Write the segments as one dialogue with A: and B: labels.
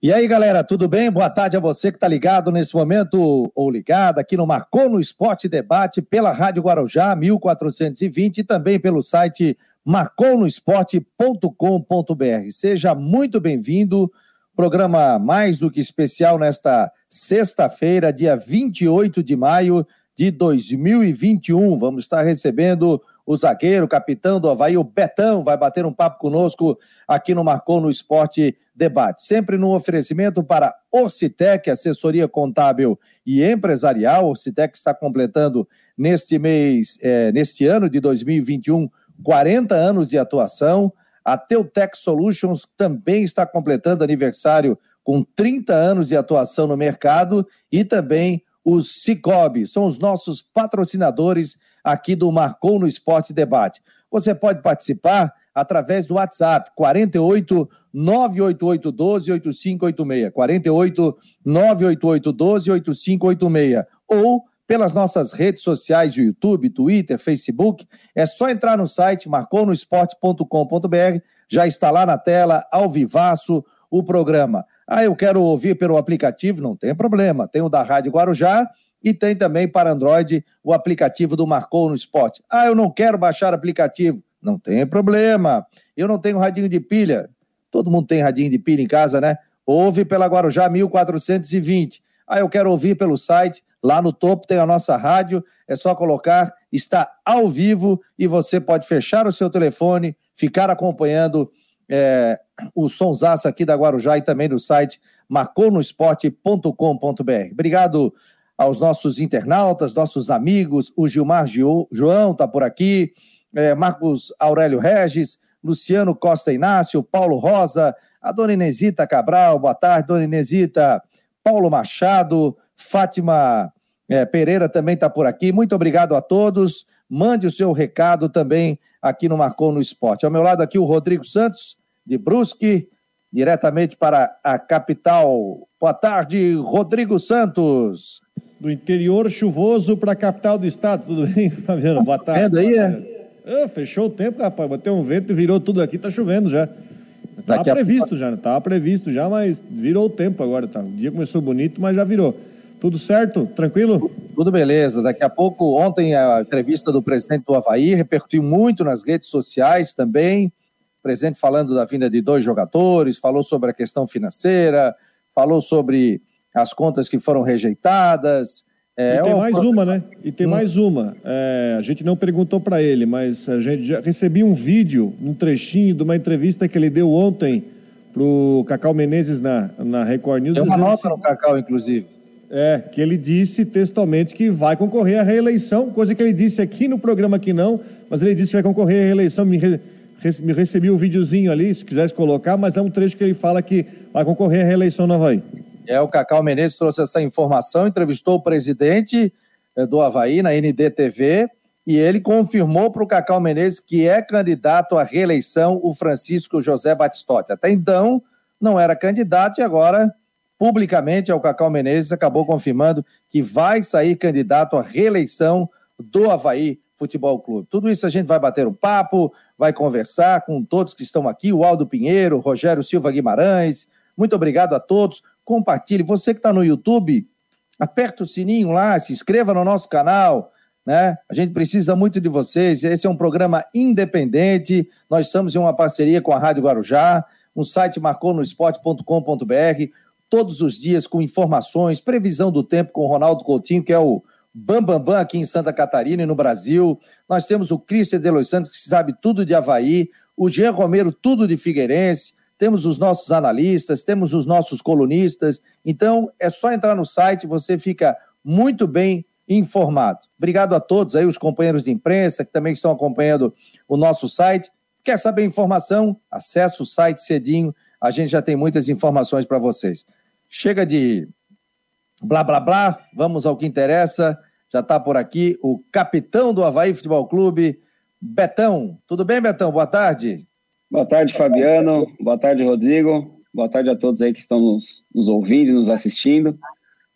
A: E aí, galera, tudo bem? Boa tarde a você que está ligado nesse momento, ou ligado aqui no Marcou no Esporte Debate, pela Rádio Guarujá 1420 e também pelo site marconosport.com.br. Seja muito bem-vindo. Programa mais do que especial nesta sexta-feira, dia 28 de maio de 2021. Vamos estar recebendo o zagueiro, capitão do Havaí, o Betão, vai bater um papo conosco aqui no Marcou no Esporte Debate. Sempre no oferecimento para Orcitec, assessoria contábil e empresarial. Orcitec está completando neste mês, é, neste ano de 2021, 40 anos de atuação. A Teutec Solutions também está completando aniversário com 30 anos de atuação no mercado e também os Cicobi, são os nossos patrocinadores aqui do Marcou no Esporte Debate. Você pode participar através do WhatsApp 48 988 12 8586, 48 988 12 8586 ou pelas nossas redes sociais, YouTube, Twitter, Facebook. É só entrar no site marconosport.com.br, já está lá na tela, ao vivaço, o programa. Ah, eu quero ouvir pelo aplicativo, não tem problema. Tem o da Rádio Guarujá e tem também para Android o aplicativo do Marcou no Esporte. Ah, eu não quero baixar aplicativo. Não tem problema. Eu não tenho radinho de pilha. Todo mundo tem radinho de pilha em casa, né? Ouve pela Guarujá 1420. Ah, eu quero ouvir pelo site. Lá no topo tem a nossa rádio. É só colocar, está ao vivo e você pode fechar o seu telefone, ficar acompanhando é, o sonsaço aqui da Guarujá e também do site marconosport.com.br. Obrigado aos nossos internautas, nossos amigos, o Gilmar Gio, João está por aqui, é, Marcos Aurélio Regis, Luciano Costa Inácio, Paulo Rosa, a dona Inesita Cabral, boa tarde, dona Inesita, Paulo Machado, Fátima é, Pereira também está por aqui. Muito obrigado a todos. Mande o seu recado também aqui no Marcou no Esporte. Ao meu lado aqui o Rodrigo Santos, de Brusque, diretamente para a capital. Boa tarde, Rodrigo Santos
B: do interior chuvoso para a capital do estado. Tudo bem, Fabiano? Boa tarde. Vendo aí, é? Ah, fechou o tempo, rapaz. Bateu um vento e virou tudo aqui, tá chovendo já. Estava previsto a... já, estava previsto já, mas virou o tempo agora. Tá. O dia começou bonito, mas já virou. Tudo certo? Tranquilo?
A: Tudo beleza. Daqui a pouco, ontem, a entrevista do presidente do Havaí repercutiu muito nas redes sociais também. O presidente falando da vinda de dois jogadores, falou sobre a questão financeira, falou sobre as contas que foram rejeitadas.
B: É, e tem mais uma, né? E tem hum. mais uma. É, a gente não perguntou para ele, mas a gente já recebi um vídeo, um trechinho de uma entrevista que ele deu ontem pro Cacau Menezes na, na Record News.
A: Tem uma nota no Cacau, inclusive.
B: É, que ele disse textualmente que vai concorrer à reeleição, coisa que ele disse aqui no programa que não, mas ele disse que vai concorrer à reeleição. Me, re, me recebi o um videozinho ali, se quisesse colocar, mas é um trecho que ele fala que vai concorrer à reeleição no Havaí.
A: É, o Cacau Menezes trouxe essa informação, entrevistou o presidente eh, do Havaí na NDTV e ele confirmou para o Cacau Menezes que é candidato à reeleição o Francisco José Batistotti. Até então não era candidato e agora, publicamente, o Cacau Menezes acabou confirmando que vai sair candidato à reeleição do Havaí Futebol Clube. Tudo isso a gente vai bater um papo, vai conversar com todos que estão aqui, o Aldo Pinheiro, Rogério Silva Guimarães. Muito obrigado a todos compartilhe. Você que está no YouTube, aperta o sininho lá, se inscreva no nosso canal. Né? A gente precisa muito de vocês. Esse é um programa independente. Nós estamos em uma parceria com a Rádio Guarujá, um site marconosport.com.br, todos os dias com informações, previsão do tempo com o Ronaldo Coutinho, que é o Bambambam Bam Bam aqui em Santa Catarina e no Brasil. Nós temos o Cristian de Los Santos, que sabe tudo de Havaí, o Jean Romero, tudo de Figueirense, temos os nossos analistas, temos os nossos colunistas. Então, é só entrar no site, você fica muito bem informado. Obrigado a todos aí, os companheiros de imprensa que também estão acompanhando o nosso site. Quer saber informação? Acesse o site cedinho, a gente já tem muitas informações para vocês. Chega de blá blá blá, vamos ao que interessa. Já está por aqui o capitão do Havaí Futebol Clube, Betão. Tudo bem, Betão? Boa tarde.
C: Boa tarde, Fabiano. Boa tarde, Rodrigo. Boa tarde a todos aí que estão nos, nos ouvindo e nos assistindo.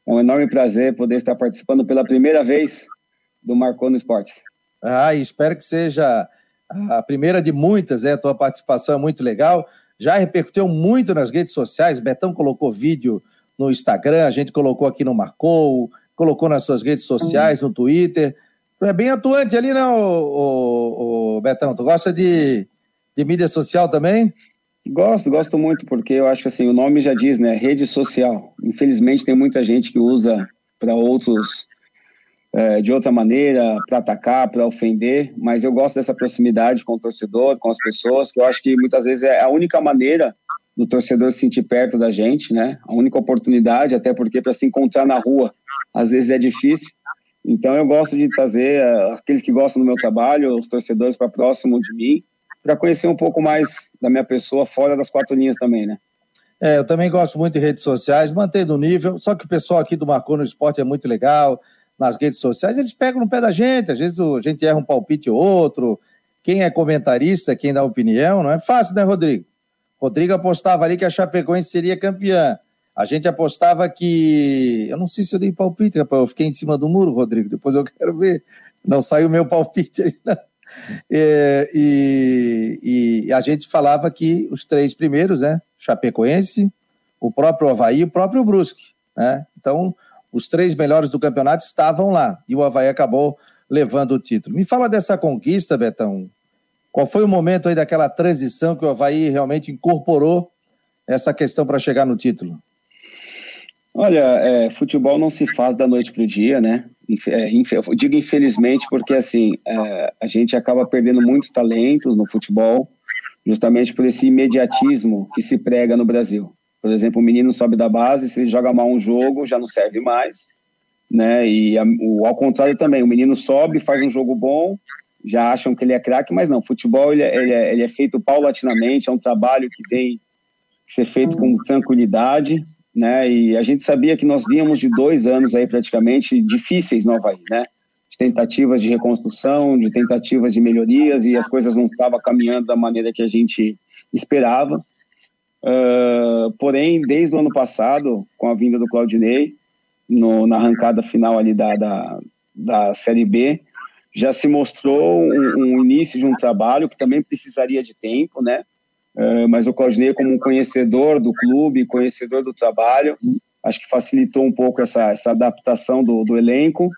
C: É um enorme prazer poder estar participando pela primeira vez do Marcou no Esportes.
A: Ah, espero que seja a primeira de muitas, é, a tua participação é muito legal. já repercutiu muito nas redes sociais. Betão colocou vídeo no Instagram, a gente colocou aqui no Marcou, colocou nas suas redes sociais, no Twitter. Tu é bem atuante ali, não, né, o, Betão? Tu gosta de, de mídia social também?
C: Gosto, gosto muito, porque eu acho que assim, o nome já diz, né? Rede social. Infelizmente tem muita gente que usa para outros é, de outra maneira, para atacar, para ofender, mas eu gosto dessa proximidade com o torcedor, com as pessoas, que eu acho que muitas vezes é a única maneira do torcedor se sentir perto da gente, né? A única oportunidade, até porque para se encontrar na rua, às vezes é difícil. Então eu gosto de trazer uh, aqueles que gostam do meu trabalho, os torcedores para próximo de mim, para conhecer um pouco mais da minha pessoa fora das quatro linhas também, né?
A: É, eu também gosto muito de redes sociais, mantendo o nível, só que o pessoal aqui do Marcou no Esporte é muito legal, nas redes sociais, eles pegam no pé da gente. Às vezes a gente erra um palpite ou outro. Quem é comentarista, quem dá opinião, não é fácil, né, Rodrigo? Rodrigo apostava ali que a Chapecoense seria campeã. A gente apostava que. Eu não sei se eu dei palpite, rapaz. Eu fiquei em cima do muro, Rodrigo. Depois eu quero ver. Não saiu meu palpite. É, e, e, a gente falava que os três primeiros, né? Chapecoense, o próprio Havaí e o próprio Brusque. Né? Então, os três melhores do campeonato estavam lá e o Havaí acabou levando o título. Me fala dessa conquista, Betão. Qual foi o momento aí daquela transição que o Havaí realmente incorporou essa questão para chegar no título?
C: Olha, é, futebol não se faz da noite para o dia, né? É, digo infelizmente porque assim é, a gente acaba perdendo muitos talentos no futebol justamente por esse imediatismo que se prega no Brasil. Por exemplo, o menino sobe da base, se ele joga mal um jogo, já não serve mais. Né? E a, o, ao contrário também, o menino sobe, faz um jogo bom, já acham que ele é craque, mas não, futebol ele é, ele, é, ele é, feito paulatinamente, é um trabalho que tem que ser feito com tranquilidade, né? E a gente sabia que nós víamos de dois anos aí praticamente difíceis no Havaí, né? De tentativas de reconstrução, de tentativas de melhorias e as coisas não estavam caminhando da maneira que a gente esperava. Uh, porém, desde o ano passado, com a vinda do Claudinei, no, na arrancada final ali da, da, da Série B, já se mostrou um, um, início de um trabalho que também precisaria de tempo, né? Uh, mas o Claudinei, como um conhecedor do clube, conhecedor do trabalho, acho que facilitou um pouco essa, essa adaptação do, do elenco.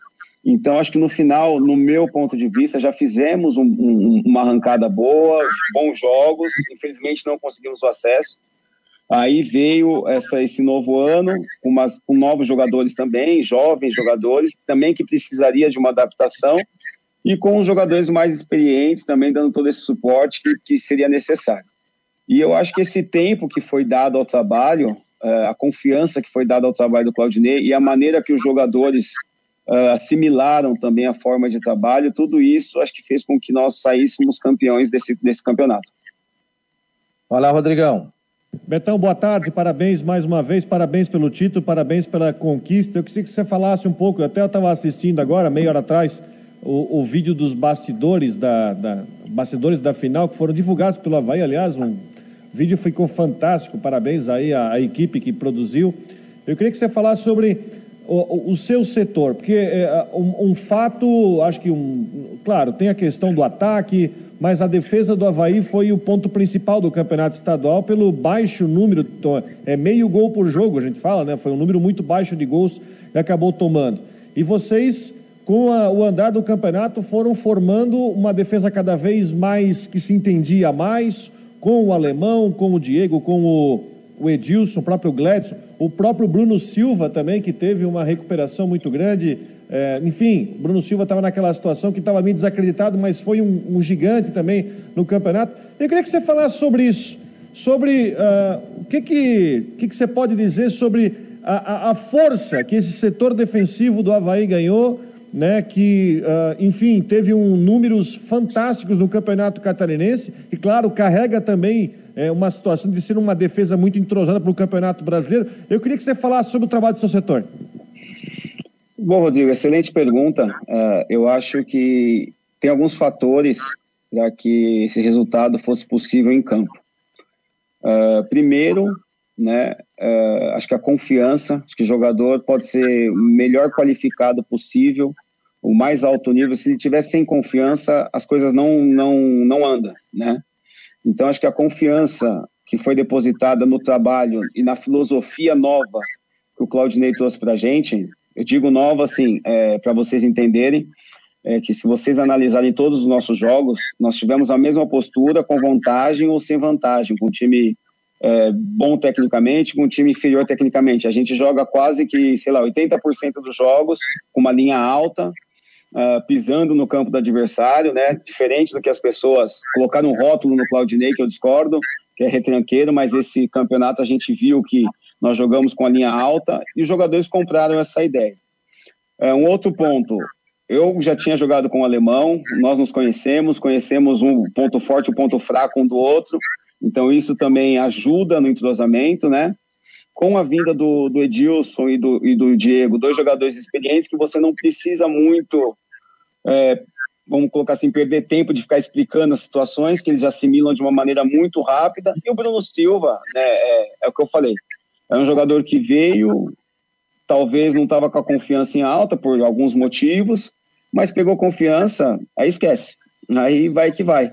C: Então, acho que no final, no meu ponto de vista, já fizemos um, um, uma arrancada boa, bons jogos. Infelizmente, não conseguimos o acesso, Aí veio essa, esse novo ano com, umas, com novos jogadores também, jovens jogadores, também que precisaria de uma adaptação, e com os jogadores mais experientes também dando todo esse suporte que, que seria necessário. E eu acho que esse tempo que foi dado ao trabalho, uh, a confiança que foi dada ao trabalho do Claudinei e a maneira que os jogadores uh, assimilaram também a forma de trabalho, tudo isso acho que fez com que nós saíssemos campeões desse, desse campeonato.
A: Olá, Rodrigão.
B: Betão, boa tarde, parabéns mais uma vez, parabéns pelo título, parabéns pela conquista. Eu queria que você falasse um pouco, eu até estava assistindo agora, meia hora atrás, o, o vídeo dos bastidores da, da, bastidores da final, que foram divulgados pelo Havaí, aliás, um vídeo ficou fantástico, parabéns aí à, à equipe que produziu. Eu queria que você falasse sobre o, o seu setor, porque é, um, um fato, acho que, um, claro, tem a questão do ataque, mas a defesa do Havaí foi o ponto principal do campeonato estadual pelo baixo número, é meio gol por jogo, a gente fala, né? Foi um número muito baixo de gols e acabou tomando. E vocês, com a, o andar do campeonato, foram formando uma defesa cada vez mais que se entendia mais, com o alemão, com o Diego, com o, o Edilson, o próprio Gladson, o próprio Bruno Silva também, que teve uma recuperação muito grande é, enfim, Bruno Silva estava naquela situação que estava meio desacreditado, mas foi um, um, gigante também no campeonato. Eu queria que você falasse sobre isso, sobre uh, o que, que, que, que você pode dizer sobre a, a, a, força que esse setor defensivo do Havaí ganhou, né, que, uh, enfim, teve um, números fantásticos no campeonato catarinense e, claro, carrega também é, uma situação de ser uma defesa muito entrosada para o campeonato brasileiro. Eu queria que você falasse sobre o trabalho do seu setor.
C: Bom, Rodrigo, excelente pergunta. Uh, eu acho que tem alguns fatores para que esse resultado fosse possível em campo. Uh, primeiro, né, uh, acho que a confiança, acho que o jogador pode ser o melhor qualificado possível, o mais alto nível. Se ele tiver sem confiança, as coisas não não não andam, né? Então acho que a confiança que foi depositada no trabalho e na filosofia nova que o Claudinei trouxe para a gente, eu digo nova assim, é, para vocês entenderem, é que se vocês analisarem todos os nossos jogos, nós tivemos a mesma postura com vantagem ou sem vantagem, com um time é, bom tecnicamente, com um time inferior tecnicamente. A gente joga quase que, sei lá, 80% dos jogos com uma linha alta, uh, pisando no campo do adversário, né? Diferente do que as pessoas colocaram um rótulo no Claudinei, que eu discordo, que é retranqueiro, mas esse campeonato a gente viu que nós jogamos com a linha alta e os jogadores compraram essa ideia. É, um outro ponto, eu já tinha jogado com o alemão, nós nos conhecemos, conhecemos um ponto forte um ponto fraco um do outro, então isso também ajuda no entrosamento, né? Com a vinda do, do Edilson e do, e do Diego, dois jogadores experientes que você não precisa muito, é, vamos colocar assim, perder tempo de ficar explicando as situações, que eles assimilam de uma maneira muito rápida. E o Bruno Silva, né, é, é o que eu falei, é um jogador que veio, talvez não estava com a confiança em alta por alguns motivos, mas pegou confiança, aí esquece. Aí vai que vai.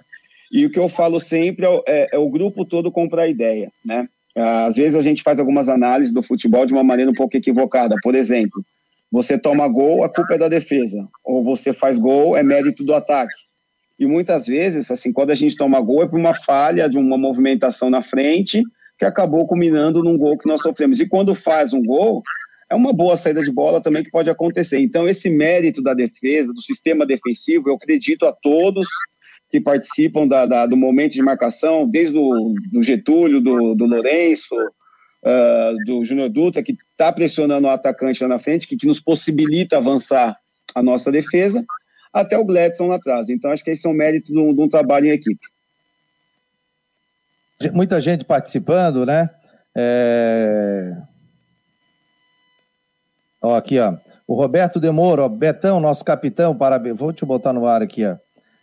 C: E o que eu falo sempre é, é, é o grupo todo comprar ideia, né? Às vezes a gente faz algumas análises do futebol de uma maneira um pouco equivocada. Por exemplo, você toma gol, a culpa é da defesa. Ou você faz gol, é mérito do ataque. E muitas vezes, assim, quando a gente toma gol, é por uma falha de uma movimentação na frente que acabou culminando num gol que nós sofremos. E quando faz um gol, é uma boa saída de bola também que pode acontecer. Então, esse mérito da defesa, do sistema defensivo, eu acredito a todos que participam da, da do momento de marcação, desde o do Getúlio, do, do Lourenço, uh, do Júnior Dutra, que está pressionando o atacante lá na frente, que, que nos possibilita avançar a nossa defesa, até o Gladson lá atrás. Então, acho que esse é um mérito de um, de um trabalho em equipe
A: muita gente participando, né? É... Ó, aqui, ó. O Roberto Demoro, ó, Betão, nosso capitão, parabéns. Vou te botar no ar aqui, ó.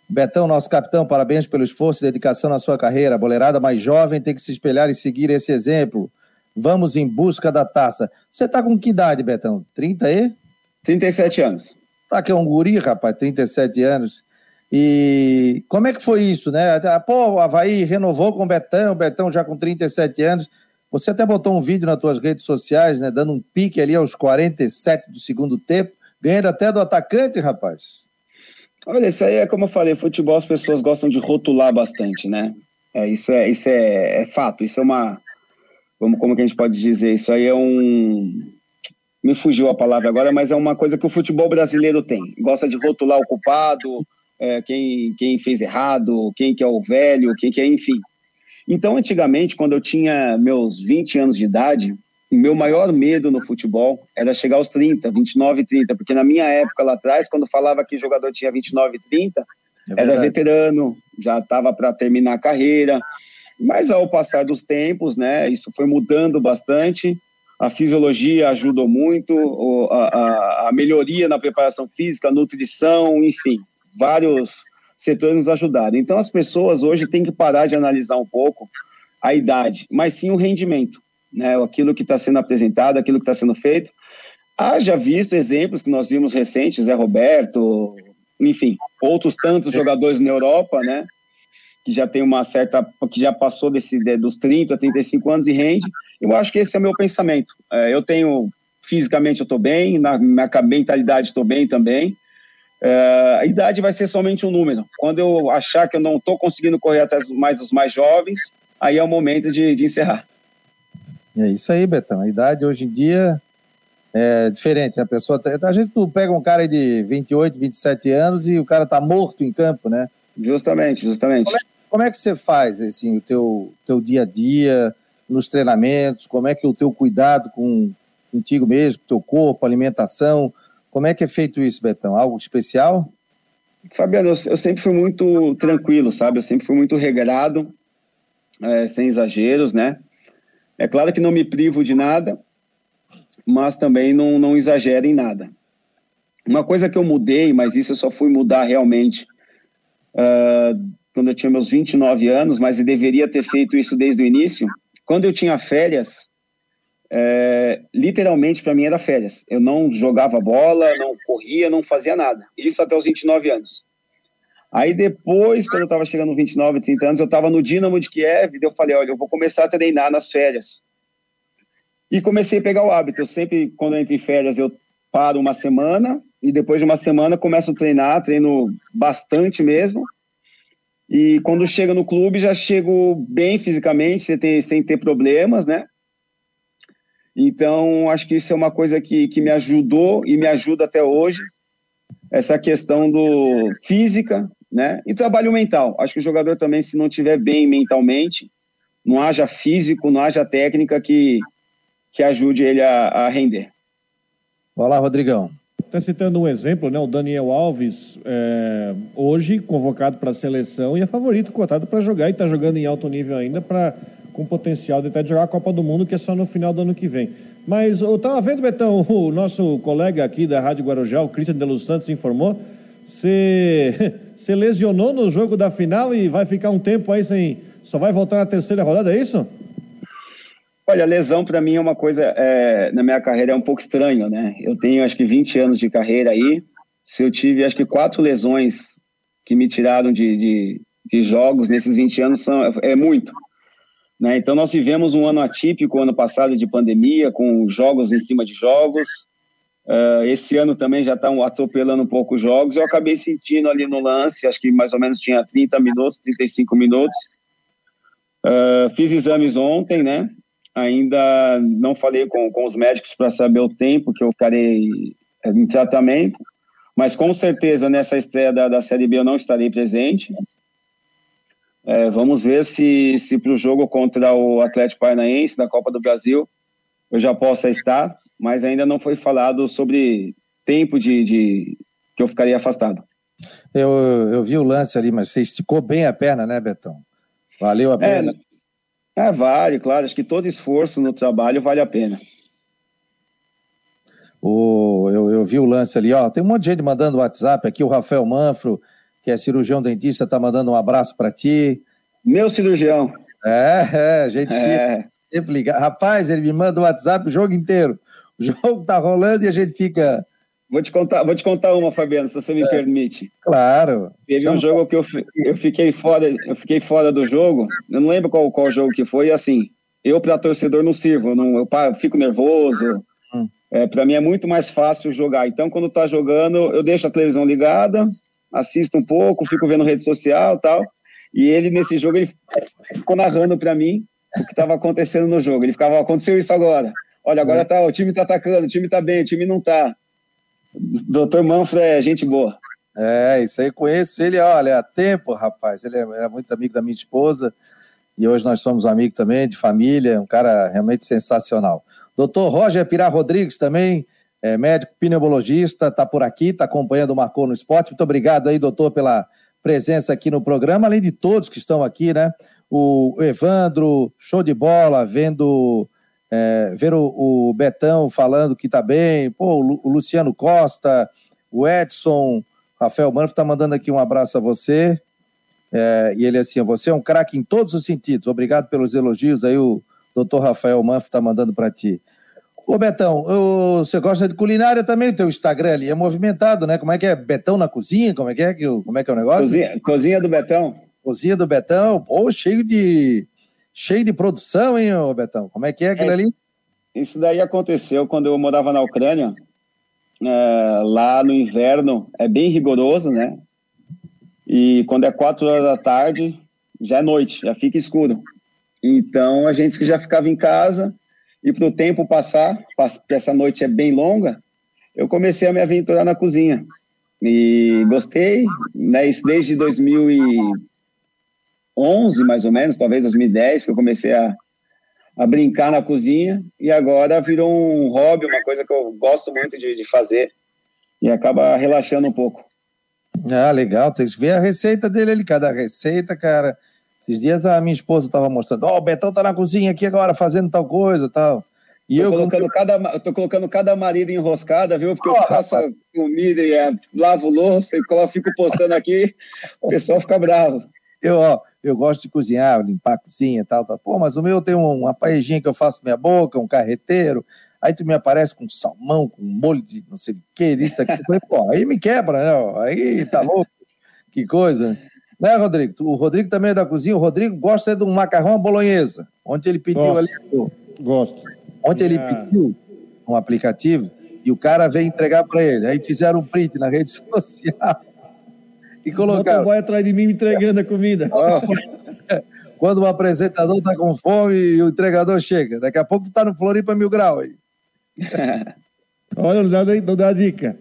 A: Betão, nosso capitão, parabéns pelo esforço e dedicação na sua carreira. A boleirada mais jovem tem que se espelhar e seguir esse exemplo. Vamos em busca da taça. Você tá com que idade, Betão? 30 e?
C: 37 anos.
A: Pra que é um guri, rapaz, 37 anos. E como é que foi isso, né? Pô, o Havaí renovou com o Betão, o Betão já com 37 anos. Você até botou um vídeo nas tuas redes sociais, né? Dando um pique ali aos 47 do segundo tempo, ganhando até do atacante, rapaz.
C: Olha, isso aí é como eu falei, futebol as pessoas gostam de rotular bastante, né? É, isso é, isso é, é fato, isso é uma. Como, como que a gente pode dizer? Isso aí é um. Me fugiu a palavra agora, mas é uma coisa que o futebol brasileiro tem. Gosta de rotular o culpado, é, quem, quem fez errado, quem que é o velho, quem que é, enfim. Então, antigamente, quando eu tinha meus 20 anos de idade, o meu maior medo no futebol era chegar aos 30, 29 e 30, porque na minha época lá atrás, quando falava que o jogador tinha 29 e 30, é era veterano, já estava para terminar a carreira. Mas ao passar dos tempos, né, isso foi mudando bastante. A fisiologia ajudou muito, a, a, a melhoria na preparação física, nutrição, enfim vários setores nos ajudaram. Então, as pessoas hoje têm que parar de analisar um pouco a idade, mas sim o rendimento, né? aquilo que está sendo apresentado, aquilo que está sendo feito. Haja visto exemplos que nós vimos recentes, Zé Roberto, enfim, outros tantos jogadores na Europa, né? Que já tem uma certa, que já passou desse, dos 30, 35 anos e rende. Eu acho que esse é o meu pensamento. É, eu tenho, fisicamente eu estou bem, na minha mentalidade estou bem também. É, a idade vai ser somente um número. Quando eu achar que eu não estou conseguindo correr atrás mais dos mais jovens, aí é o momento de, de encerrar.
A: É isso aí, Betão. A idade hoje em dia é diferente. Né? A pessoa, às vezes tu pega um cara de 28, 27 anos e o cara tá morto em campo, né?
C: Justamente, justamente.
A: Como é, como é que você faz assim, o teu, teu dia a dia, nos treinamentos? Como é que é o teu cuidado com contigo mesmo, com teu corpo, alimentação? Como é que é feito isso, Betão? Algo especial?
C: Fabiano, eu, eu sempre fui muito tranquilo, sabe? Eu sempre fui muito regrado, é, sem exageros, né? É claro que não me privo de nada, mas também não, não exagero em nada. Uma coisa que eu mudei, mas isso eu só fui mudar realmente uh, quando eu tinha meus 29 anos, mas eu deveria ter feito isso desde o início. Quando eu tinha férias, é, literalmente para mim era férias. Eu não jogava bola, não corria, não fazia nada. Isso até os 29 anos. Aí depois, quando eu estava chegando 29, 30 anos, eu estava no Dinamo de Kiev, e eu falei, olha, eu vou começar a treinar nas férias. E comecei a pegar o hábito. Eu sempre, quando eu entro em férias, eu paro uma semana, e depois de uma semana começo a treinar, treino bastante mesmo. E quando chega no clube, já chego bem fisicamente, sem ter, sem ter problemas, né? Então, acho que isso é uma coisa que, que me ajudou e me ajuda até hoje. Essa questão do física, né? E trabalho mental. Acho que o jogador também, se não tiver bem mentalmente, não haja físico, não haja técnica que, que ajude ele a, a render.
A: Olá, Rodrigão.
B: Até citando um exemplo, né, o Daniel Alves, é, hoje convocado para a seleção e é favorito, cotado para jogar e está jogando em alto nível ainda, pra, com potencial de até jogar a Copa do Mundo, que é só no final do ano que vem. Mas eu estava vendo, Betão, o nosso colega aqui da Rádio Guarujá, o Cristian de Los Santos, informou, você lesionou no jogo da final e vai ficar um tempo aí sem. Só vai voltar na terceira rodada, é isso?
C: Olha, lesão para mim é uma coisa, é, na minha carreira é um pouco estranho, né? Eu tenho acho que 20 anos de carreira aí, se eu tive acho que quatro lesões que me tiraram de, de, de jogos nesses 20 anos, são, é muito. Né? Então nós vivemos um ano atípico, ano passado de pandemia, com jogos em cima de jogos. Uh, esse ano também já estão atropelando um pouco os jogos. Eu acabei sentindo ali no lance, acho que mais ou menos tinha 30 minutos, 35 minutos. Uh, fiz exames ontem, né? Ainda não falei com, com os médicos para saber o tempo que eu ficarei eh, em tratamento, mas com certeza nessa estreia da, da Série B eu não estarei presente. É, vamos ver se, se para o jogo contra o Atlético Paranaense da Copa do Brasil eu já possa estar, mas ainda não foi falado sobre tempo de, de que eu ficaria afastado.
A: Eu, eu vi o lance ali, mas você esticou bem a perna, né, Betão? Valeu a é, pena. É,
C: é, vale, claro. Acho que todo esforço no trabalho vale a pena.
A: O, eu, eu vi o lance ali, ó. Tem um monte de gente mandando WhatsApp aqui. O Rafael Manfro, que é cirurgião dentista, tá mandando um abraço para ti.
C: Meu cirurgião.
A: É, é, a gente é. fica sempre ligado. Rapaz, ele me manda o WhatsApp o jogo inteiro. O jogo tá rolando e a gente fica
C: Vou te contar, vou te contar uma, Fabiano, se você me é, permite.
A: Claro.
C: Teve Chama um jogo que eu, eu fiquei fora, eu fiquei fora do jogo. Eu não lembro qual, qual jogo que foi. E assim, eu para torcedor não sirvo, eu, não, eu, eu fico nervoso. Hum. É, para mim é muito mais fácil jogar. Então, quando tá jogando, eu deixo a televisão ligada, assisto um pouco, fico vendo rede social, tal. E ele nesse jogo ele ficou narrando para mim o que estava acontecendo no jogo. Ele ficava, aconteceu isso agora. Olha, agora é. tá, o time tá atacando, o time tá bem, o time não tá. Doutor Manfred é gente boa.
A: É, isso aí conheço ele, olha, há tempo, rapaz. Ele é, é, muito amigo da minha esposa e hoje nós somos amigos também, de família, um cara realmente sensacional. Doutor Roger Pirá Rodrigues também, é médico pneumologista, está por aqui, está acompanhando o Marcou no Esporte. Muito obrigado aí, doutor, pela presença aqui no programa, além de todos que estão aqui, né? O Evandro, show de bola, vendo é, ver o, o, Betão falando que tá bem, pô, o, Luciano Costa, o Edson, Rafael Manfro tá mandando aqui um abraço a você. É, e ele assim, você é um craque em todos os sentidos. Obrigado pelos elogios aí, o doutor Rafael Manfro tá mandando para ti. Ô Betão, eu, você gosta de culinária também? O teu Instagram ali é movimentado, né? Como é que é? Betão na cozinha? Como é que é, como é, que é o negócio?
C: Cozinha, cozinha do Betão.
A: Cozinha do Betão, pô, cheio de cheio de produção, hein, Betão? Como é que é aquilo é, ali?
C: Isso daí aconteceu quando eu morava na Ucrânia. É, lá no inverno é bem rigoroso, né? E quando é quatro horas da tarde, já é noite, já fica escuro. Então a gente já ficava em casa e para o tempo passar, porque essa noite é bem longa, eu comecei a me aventurar na cozinha. E gostei, né? Isso desde 2000 e 2011, mais ou menos, talvez 2010, que eu comecei a, a brincar na cozinha e agora virou um hobby, uma coisa que eu gosto muito de, de fazer e acaba relaxando um pouco.
A: Ah, legal, tem que ver a receita dele ali, cada receita, cara. Esses dias a minha esposa estava mostrando, ó, oh, o Betão tá na cozinha aqui agora fazendo tal coisa tal.
C: E tô eu colocando cada, tô colocando cada marido enroscada, viu? Porque oh, eu faço rapaz. comida e é, lavo louça e fico postando aqui, o pessoal fica bravo.
A: Eu, ó, eu gosto de cozinhar, limpar a cozinha e tal, tal. Pô, mas o meu tem uma paejinha que eu faço minha boca, um carreteiro. Aí tu me aparece com salmão, com molho de não sei o que, isso aqui. Pô, aí me quebra, né? Aí tá louco. que coisa. Né, Rodrigo? O Rodrigo também é da cozinha. O Rodrigo gosta de um macarrão à bolonhesa. Ontem ele pediu Gosto. ali.
B: Gosto.
A: Ontem ele pediu um aplicativo e o cara veio entregar para ele. Aí fizeram um print na rede social
B: e colocaram. O boy atrás de mim me entregando a comida.
A: Quando o apresentador tá com fome e o entregador chega. Daqui a pouco tu tá no Floripa Mil Grau aí.
B: Olha, não dá, não dá dica.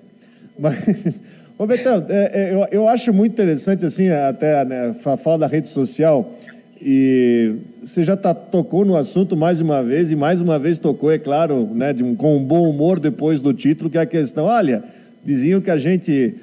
B: Mas, ô Betão, é, é, eu, eu acho muito interessante, assim, até né, falar da rede social. E você já tá, tocou no assunto mais uma vez, e mais uma vez tocou, é claro, né, de um, com um bom humor depois do título, que é a questão: olha, diziam que a gente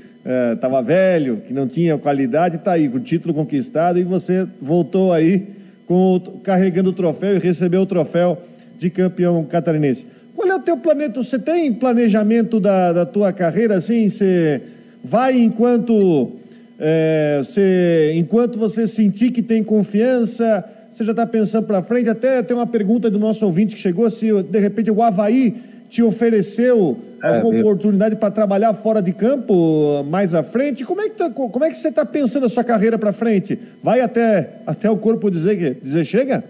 B: estava é, velho, que não tinha qualidade, está aí, com o título conquistado, e você voltou aí com, carregando o troféu e recebeu o troféu de campeão catarinense. Qual é o teu planeta? Você tem planejamento da, da tua carreira assim? Você vai enquanto é, você, enquanto você sentir que tem confiança, você já está pensando para frente. Até tem uma pergunta do nosso ouvinte que chegou: se de repente o Havaí te ofereceu é, alguma oportunidade para trabalhar fora de campo mais à frente? Como é que, tá, como é que você está pensando a sua carreira para frente? Vai até, até o corpo dizer, que, dizer chega?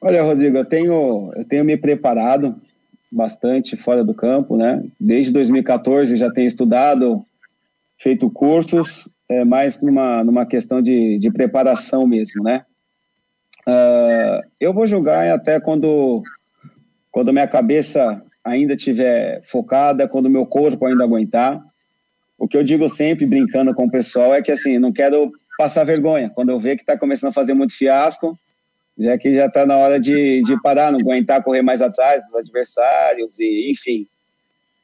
C: Olha, Rodrigo, eu tenho, eu tenho me preparado bastante fora do campo, né? Desde 2014 já tenho estudado, feito cursos, é, mais numa, numa questão de, de preparação mesmo, né? Uh, eu vou jogar até quando, quando minha cabeça ainda estiver focada, quando meu corpo ainda aguentar. O que eu digo sempre, brincando com o pessoal, é que assim, não quero passar vergonha. Quando eu ver que está começando a fazer muito fiasco, já que já está na hora de, de parar, não aguentar correr mais atrás dos adversários, e enfim.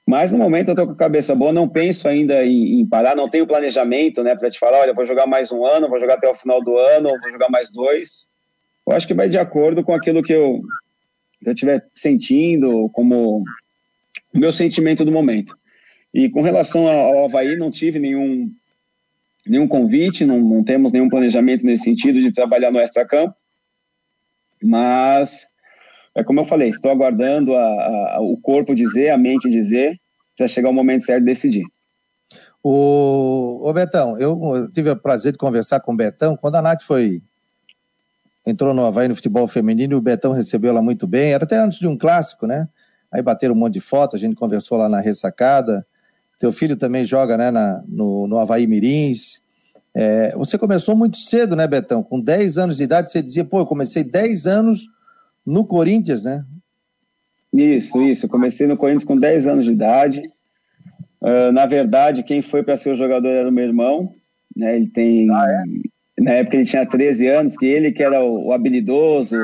C: Mas no momento eu estou com a cabeça boa, não penso ainda em, em parar, não tenho planejamento né, para te falar, olha, vou jogar mais um ano, vou jogar até o final do ano, vou jogar mais dois. Eu acho que vai de acordo com aquilo que eu, que eu estiver sentindo, como o meu sentimento do momento. E com relação ao Havaí, não tive nenhum, nenhum convite, não, não temos nenhum planejamento nesse sentido de trabalhar no extra-campo. Mas, é como eu falei, estou aguardando a, a, o corpo dizer, a mente dizer, para chegar o momento certo de decidir.
A: O, o Betão, eu, tive o prazer de conversar com o Betão quando a Nath foi entrou no Havaí no futebol feminino e o Betão recebeu ela muito bem, era até antes de um clássico, né? Aí bateram um monte de foto, a gente conversou lá na ressacada. Teu filho também joga né, na, no, no Havaí Mirins. É, você começou muito cedo, né, Betão? Com 10 anos de idade, você dizia, pô, eu comecei 10 anos no Corinthians, né?
C: Isso, isso. Eu comecei no Corinthians com 10 anos de idade. Uh, na verdade, quem foi para ser o jogador era o meu irmão. Né? Ele tem. Ah, é? Na época ele tinha 13 anos, que ele que era o, o habilidoso,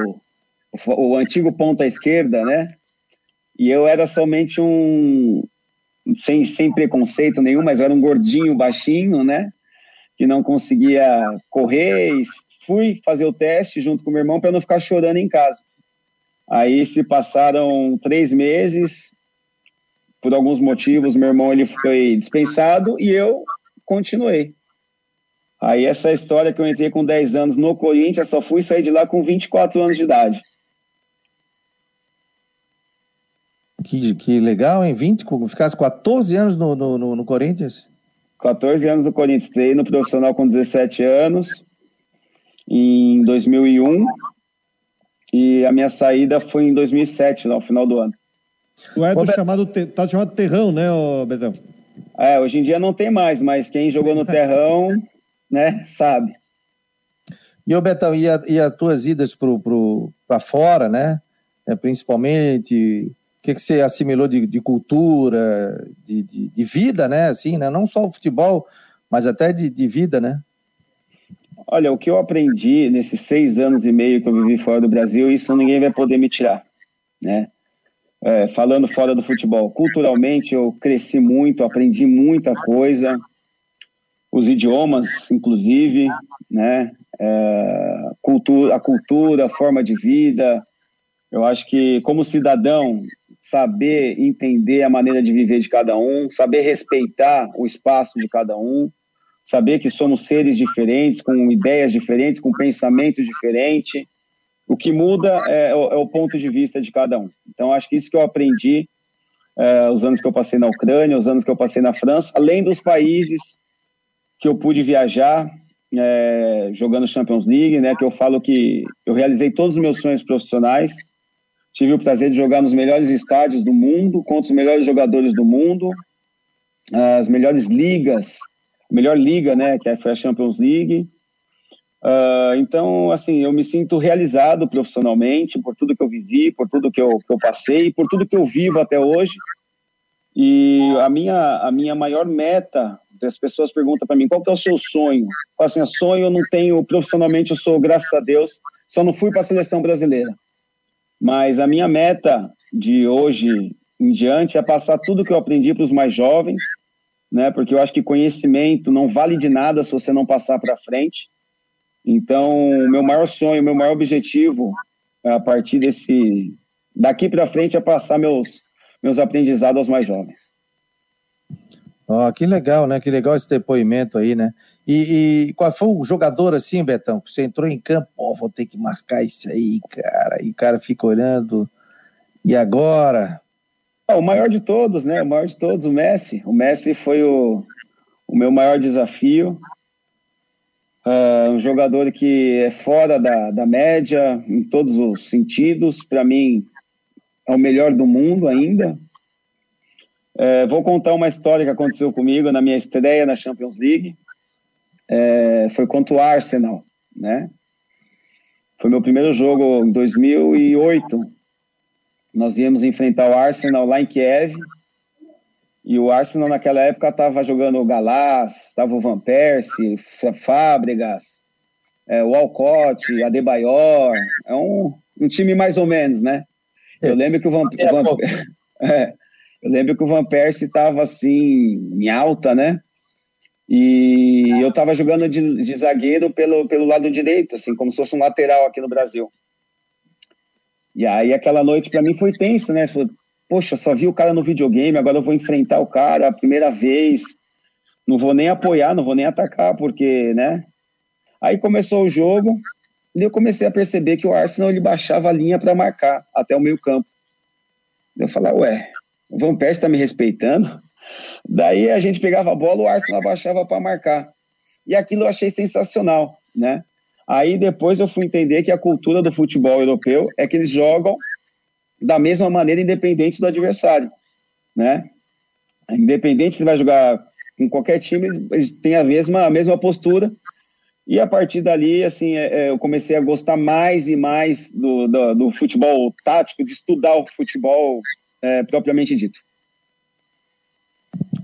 C: o, o, antigo ponta esquerda, né? E eu era somente um. Sem, sem preconceito nenhum, mas eu era um gordinho baixinho, né? que não conseguia correr e fui fazer o teste junto com meu irmão para não ficar chorando em casa. Aí se passaram três meses, por alguns motivos, meu irmão ele foi dispensado e eu continuei. Aí essa história que eu entrei com 10 anos no Corinthians, só fui sair de lá com 24 anos de idade.
A: Que, que legal, hein? 20, ficasse 14 anos no, no, no Corinthians?
C: 14 anos no Corinthians, treino no profissional com 17 anos, em 2001, e a minha saída foi em 2007, no final do ano.
B: O é do chamado, tá chamado Terrão, né, Betão?
C: É, hoje em dia não tem mais, mas quem jogou no Terrão, né, sabe.
A: E o Betão, e, a, e as tuas idas para fora, né, é, principalmente que, que você assimilou de, de cultura, de, de, de, vida, né? Assim, né? Não só o futebol, mas até de, de vida, né?
C: Olha, o que eu aprendi nesses seis anos e meio que eu vivi fora do Brasil, isso ninguém vai poder me tirar, né? É, falando fora do futebol, culturalmente eu cresci muito, aprendi muita coisa, os idiomas, inclusive, né? É, cultura, a cultura, a forma de vida. Eu acho que como cidadão saber entender a maneira de viver de cada um, saber respeitar o espaço de cada um, saber que somos seres diferentes, com ideias diferentes, com pensamento diferente. O que muda é, é, o ponto de vista de cada um. Então, acho que isso que eu aprendi é, os anos que eu passei na Ucrânia, os anos que eu passei na França, além dos países que eu pude viajar é, jogando Champions League, né? Que eu falo que eu realizei todos os meus sonhos profissionais. Tive o prazer de jogar nos melhores estádios do mundo, contra os melhores jogadores do mundo, as melhores ligas, a melhor liga, né? Que foi a Champions League. Uh, então, assim, eu me sinto realizado profissionalmente por tudo que eu vivi, por tudo que eu, que eu passei, por tudo que eu vivo até hoje. E a minha, a minha maior meta, as pessoas perguntam para mim, qual que é o seu sonho? Falo assim, sonho eu não tenho, profissionalmente eu sou, graças a Deus, só não fui para a seleção brasileira. Mas a minha meta de hoje em diante é passar tudo que eu aprendi para os mais jovens, né? Porque eu acho que conhecimento não vale de nada se você não passar para frente. Então, meu maior sonho, meu maior objetivo a partir desse daqui para frente é passar meus meus aprendizados aos mais jovens.
A: Ó, oh, que legal, né? Que legal esse depoimento aí, né? E, e, qual foi o jogador assim, Betão, que você entrou em campo, ó, oh, vou ter que marcar isso aí, cara. E o cara fica olhando. E agora?
C: O maior de todos, né? O maior de todos, o Messi. O Messi foi o, o meu maior desafio. Uh, um jogador que é fora da, da média em todos os sentidos. Para mim, é o melhor do mundo ainda. É, vou contar uma história que aconteceu comigo na minha estreia na Champions League. É, foi contra o Arsenal, né? Foi meu primeiro jogo em 2008. Nós íamos enfrentar o Arsenal lá em Kiev. E o Arsenal naquela época estava jogando o Galás, estava o Van Persie, Fábregas, é, o Alcott, Adebayor. É um, um time mais ou menos, né? Eu lembro que o Van, o Van é, eu lembro que o Van Persie estava assim em alta, né? E eu estava jogando de, de, zagueiro pelo, pelo lado direito, assim, como se fosse um lateral aqui no Brasil. E aí aquela noite para mim foi tensa, né? Falei, Poxa, só vi o cara no videogame, agora eu vou enfrentar o cara a primeira vez. Não vou nem apoiar, não vou nem atacar, porque, né? Aí começou o jogo, e eu comecei a perceber que o Arsenal ele baixava a linha para marcar até o meio campo. Eu falei, ué, o Van Persie está me respeitando? Daí a gente pegava a bola, o Arsenal baixava para marcar. E aquilo eu achei sensacional, né? Aí depois eu fui entender que a cultura do futebol europeu é que eles jogam da mesma maneira independente do adversário, né? Independente se vai jogar com qualquer time, eles, eles têm a mesma, a mesma postura e a partir dali, assim, é, é, eu comecei a gostar mais e mais do, do, do futebol tático, de estudar o futebol é, propriamente dito.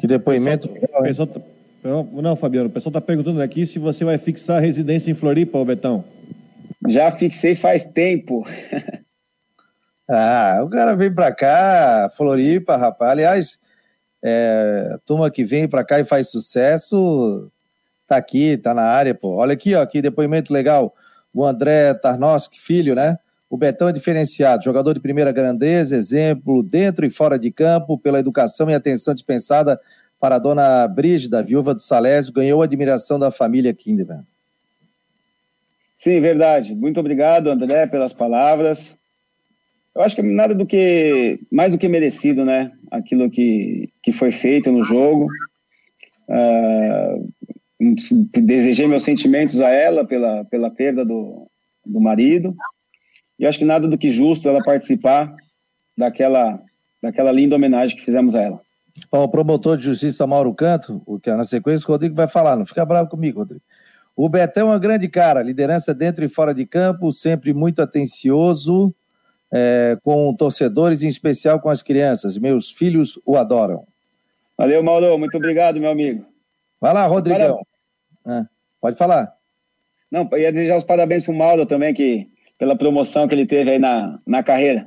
A: Que depoimento.
B: Pessoal, tá, não, Fabiano, o pessoal está perguntando aqui se você vai fixar a residência em Floripa, Betão.
C: Já fixei faz tempo.
A: ah, o cara veio para cá, Floripa, rapaz. Aliás, é, turma que vem para cá e faz sucesso, tá aqui, tá na área, pô. Olha aqui, ó, que depoimento legal. O André Tarnowski, filho, né? O Betão é diferenciado, jogador de primeira grandeza, exemplo dentro e fora de campo, pela educação e atenção dispensada para a dona Brígida, viúva do Salésio, ganhou a admiração da família Kinderman.
C: Sim, verdade. Muito obrigado, André, pelas palavras. Eu acho que nada do que mais do que merecido, né? Aquilo que, que foi feito no jogo. Uh, desejei meus sentimentos a ela pela, pela perda do, do marido. E acho que nada do que justo ela participar daquela, daquela linda homenagem que fizemos a ela.
A: o promotor de justiça Mauro Canto, o que é na sequência o Rodrigo vai falar, não fica bravo comigo, Rodrigo. O Betão é uma grande cara, liderança dentro e fora de campo, sempre muito atencioso é, com torcedores, em especial com as crianças. Meus filhos o adoram.
C: Valeu, Mauro, muito obrigado, meu amigo.
A: Vai lá, Rodrigão. Ah, pode falar.
C: Não, ia desejar os parabéns pro Mauro também, que, pela promoção que ele teve aí na, na carreira.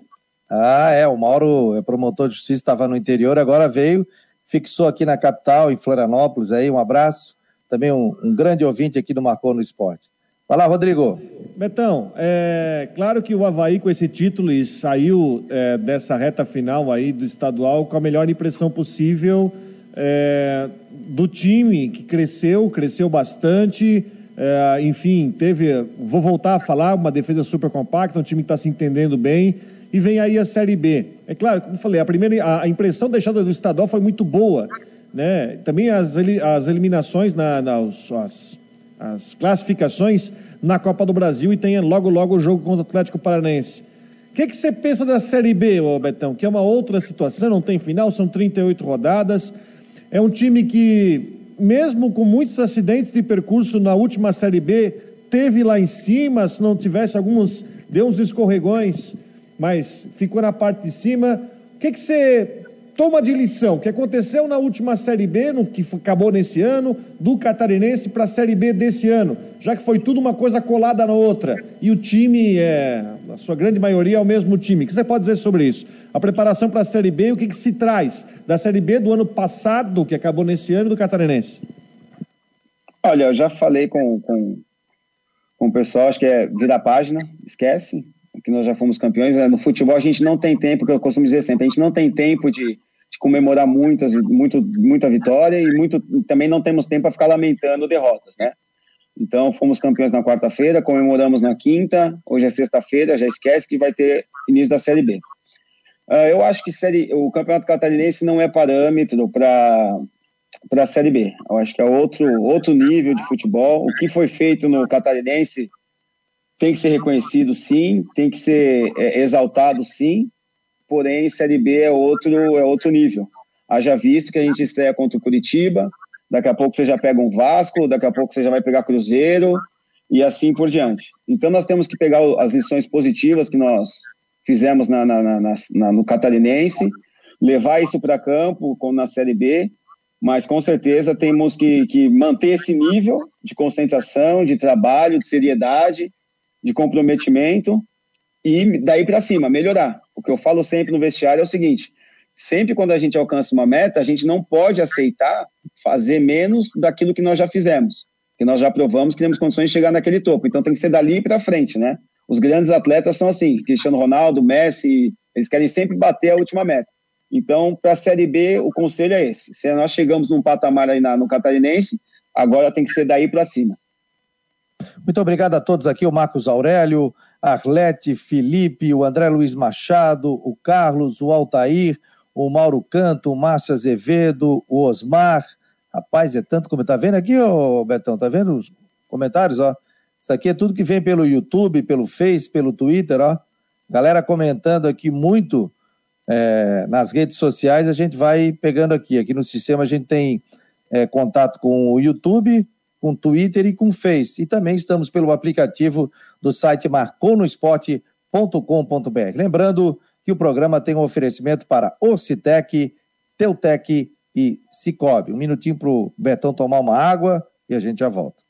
A: Ah, é, o Mauro é promotor de justiça, estava no interior, agora veio, fixou aqui na capital, em Florianópolis, aí, um abraço. Também um, um grande ouvinte aqui do Marcou no Esporte. Vai lá, Rodrigo.
B: Betão, é claro que o Havaí com esse título e saiu é, dessa reta final aí do estadual com a melhor impressão possível é, do time que cresceu, cresceu bastante. É, enfim, teve. Vou voltar a falar, uma defesa super compacta, um time que está se entendendo bem. E vem aí a Série B. É claro, como eu falei, a primeira a impressão deixada do estadual foi muito boa. né? Também as, as eliminações, na, nas, as, as classificações na Copa do Brasil e tem logo, logo o jogo contra o Atlético Paranaense. O que, que você pensa da Série B, ô Betão? Que é uma outra situação, não tem final, são 38 rodadas. É um time que, mesmo com muitos acidentes de percurso na última Série B, teve lá em cima, se não tivesse alguns, deu uns escorregões, mas ficou na parte de cima. O que, que você toma de lição, que aconteceu na última Série B, no, que acabou nesse ano, do Catarinense para a Série B desse ano, já que foi tudo uma coisa colada na outra, e o time, é, a sua grande maioria, é o mesmo time. O que você pode dizer sobre isso? A preparação para a Série B o que, que se traz da Série B do ano passado, que acabou nesse ano, do Catarinense?
C: Olha, eu já falei com, com, com o pessoal, acho que é virar página, esquece, que nós já fomos campeões. Né? No futebol a gente não tem tempo, que eu costumo dizer sempre, a gente não tem tempo de, de comemorar muitas, muito, muita vitória e muito, também não temos tempo para ficar lamentando derrotas, né? Então, fomos campeões na quarta-feira, comemoramos na quinta, hoje é sexta-feira, já esquece que vai ter início da Série B. Uh, eu acho que série, o Campeonato Catarinense não é parâmetro para a Série B. Eu acho que é outro, outro nível de futebol. O que foi feito no Catarinense tem que ser reconhecido, sim, tem que ser é, exaltado, sim, porém Série B é outro, é outro nível. Haja visto que a gente estreia contra o Curitiba, daqui a pouco você já pega um Vasco, daqui a pouco você já vai pegar Cruzeiro e assim por diante. Então nós temos que pegar as lições positivas que nós fizemos na, na, na, na no Catarinense, levar isso para campo como na Série B, mas com certeza temos que, que manter esse nível de concentração, de trabalho, de seriedade, de comprometimento e daí para cima, melhorar. O que eu falo sempre no vestiário é o seguinte: sempre quando a gente alcança uma meta, a gente não pode aceitar fazer menos daquilo que nós já fizemos, que nós já provamos que temos condições de chegar naquele topo. Então tem que ser dali para frente, né? Os grandes atletas são assim, Cristiano Ronaldo, Messi, eles querem sempre bater a última meta. Então, para a Série B, o conselho é esse. Se nós chegamos num patamar aí na, no Catarinense, agora tem que ser daí para cima.
A: Muito obrigado a todos aqui, o Marcos Aurélio, Arlete, Felipe, o André Luiz Machado, o Carlos, o Altair, o Mauro Canto, o Márcio Azevedo, o Osmar. Rapaz, é tanto como. Tá vendo aqui, ô Betão? Tá vendo os comentários, ó? Isso aqui é tudo que vem pelo YouTube, pelo Face, pelo Twitter, ó. Galera comentando aqui muito é, nas redes sociais, a gente vai pegando aqui. Aqui no sistema a gente tem é, contato com o YouTube, com Twitter e com Face. E também estamos pelo aplicativo do site marconosport.com.br. Lembrando que o programa tem um oferecimento para Ocitec, Teutec e Cicobi. Um minutinho para o Betão tomar uma água e a gente já volta.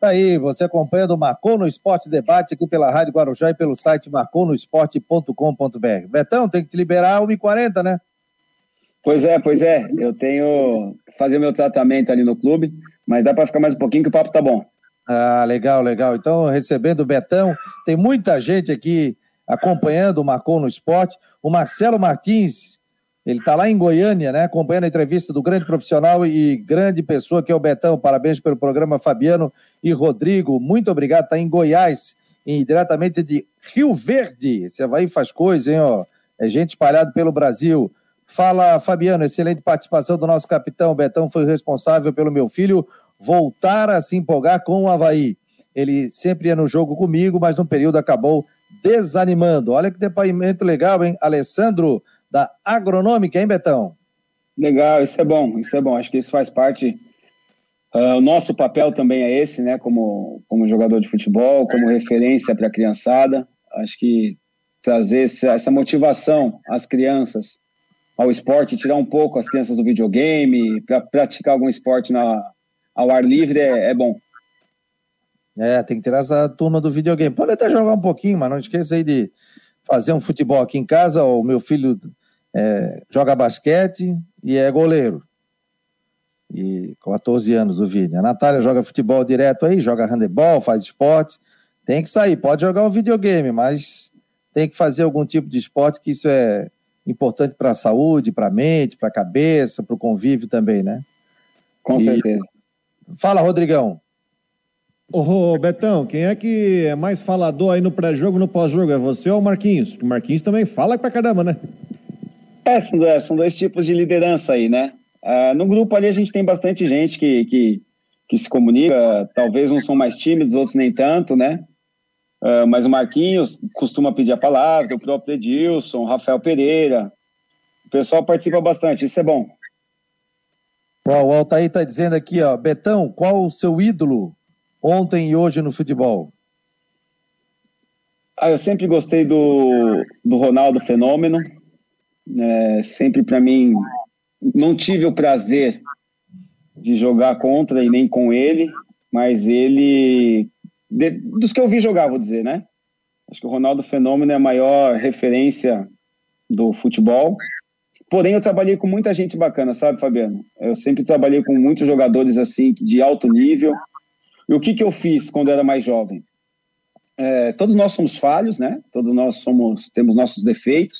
A: Tá aí, você acompanha do Marcou no Esporte Debate aqui pela Rádio Guarujá e pelo site marconosport.com.br. Betão, tem que te liberar 1h40, né?
C: Pois é, pois é. Eu tenho que fazer meu tratamento ali no clube, mas dá para ficar mais um pouquinho que o papo tá bom.
A: Ah, legal, legal. Então, recebendo o Betão, tem muita gente aqui acompanhando o Marcou no Esporte. O Marcelo Martins, ele está lá em Goiânia, né? Acompanhando a entrevista do grande profissional e grande pessoa que é o Betão. Parabéns pelo programa, Fabiano e Rodrigo. Muito obrigado. Está em Goiás, em, diretamente de Rio Verde. Esse Havaí faz coisa, hein? Ó. É gente espalhada pelo Brasil. Fala, Fabiano, excelente participação do nosso capitão. Betão foi responsável pelo meu filho voltar a se empolgar com o Havaí. Ele sempre ia no jogo comigo, mas no período acabou desanimando. Olha que depoimento legal, hein? Alessandro, da Agronômica, hein, Betão?
C: Legal, isso é bom, isso é bom. Acho que isso faz parte. Uh, o nosso papel também é esse, né? Como, como jogador de futebol, como referência para a criançada. Acho que trazer essa, motivação às crianças ao esporte, tirar um pouco as crianças do videogame, para praticar algum esporte na, ao ar livre é, é, bom.
A: É, tem que tirar essa turma do videogame. Pode até jogar um pouquinho, mas não esqueça aí de fazer um futebol aqui em casa. O meu filho é, joga basquete e é goleiro. E com 14 anos o Vini. A Natália joga futebol direto aí, joga handebol, faz esporte. Tem que sair, pode jogar um videogame, mas tem que fazer algum tipo de esporte que isso é importante para a saúde, para a mente, para a cabeça, para o convívio também, né?
C: Com e... certeza.
A: Fala, Rodrigão.
B: Ô, Betão, quem é que é mais falador aí no pré-jogo no pós-jogo? É você ou o Marquinhos? O Marquinhos também fala pra caramba, né?
C: É, são dois, são dois tipos de liderança aí, né? Uh, no grupo ali a gente tem bastante gente que, que, que se comunica, talvez uns são mais tímidos, outros nem tanto, né? Uh, mas o Marquinhos costuma pedir a palavra, o próprio Edilson, Rafael Pereira. O pessoal participa bastante, isso é bom.
A: O Altair está dizendo aqui, ó, Betão, qual o seu ídolo ontem e hoje no futebol?
C: Ah, eu sempre gostei do, do Ronaldo Fenômeno. É, sempre para mim, não tive o prazer de jogar contra e nem com ele, mas ele, de, dos que eu vi jogar, vou dizer, né? Acho que o Ronaldo Fenômeno é a maior referência do futebol. Porém, eu trabalhei com muita gente bacana, sabe, Fabiano? Eu sempre trabalhei com muitos jogadores assim, de alto nível. E o que, que eu fiz quando era mais jovem? É, todos nós somos falhos, né? Todos nós somos, temos nossos defeitos.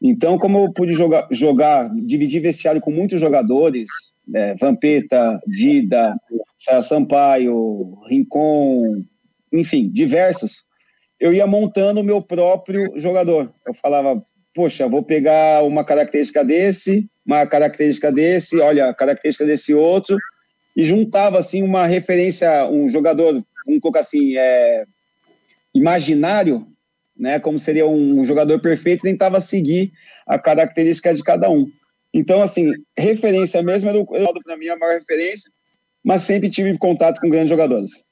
C: Então, como eu pude jogar, jogar dividir vestiário com muitos jogadores, é, Vampeta, Dida, Sara Sampaio, Rincon, enfim, diversos, eu ia montando o meu próprio jogador. Eu falava, poxa, vou pegar uma característica desse, uma característica desse, olha, característica desse outro, e juntava assim uma referência, um jogador, vamos colocar assim, é, imaginário, né, como seria um jogador perfeito, tentava seguir a característica de cada um. Então, assim, referência mesmo era o para mim a maior referência, mas sempre tive contato com grandes jogadores.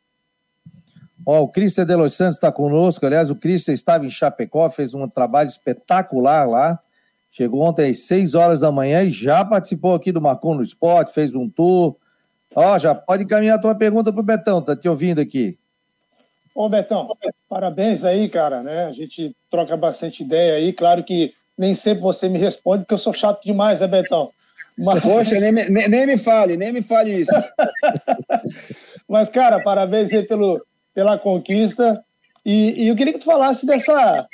A: Ó, o Cristian de Los Santos está conosco. Aliás, o Cristian estava em Chapecó, fez um trabalho espetacular lá. Chegou ontem às 6 horas da manhã e já participou aqui do Marcon no Esporte, fez um tour, Ó, já pode encaminhar a tua pergunta para o Betão, tá te ouvindo aqui.
D: Ô, Betão, parabéns aí, cara, né? A gente troca bastante ideia aí. Claro que nem sempre você me responde, porque eu sou chato demais, né, Betão?
C: Mas... Poxa, nem me, nem, nem me fale, nem me fale isso.
D: Mas, cara, parabéns aí pelo, pela conquista. E, e eu queria que tu falasse dessa,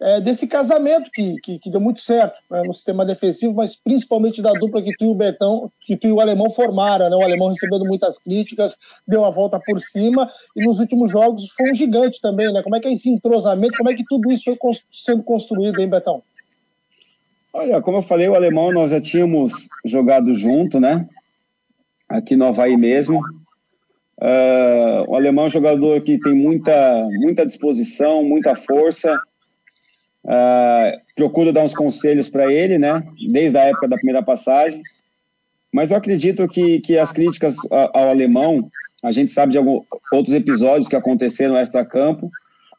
D: é, desse casamento que, que, que, deu muito certo né, no sistema defensivo, mas principalmente da dupla que tu e o Betão, que tu e o Alemão formaram, né? O Alemão recebendo muitas críticas, deu a volta por cima e nos últimos jogos foi um gigante também, né? Como é que é esse entrosamento, como é que tudo isso foi sendo construído, hein, Betão?
C: Olha, como eu falei, o Alemão nós já tínhamos jogado junto, né? Aqui no Havaí mesmo. Uh, o Alemão é um jogador que tem muita, muita disposição, muita força, Uh, procuro dar uns conselhos para ele, né? Desde a época da primeira passagem. Mas eu acredito que, que as críticas ao alemão, a gente sabe de alguns outros episódios que aconteceram extra-campo,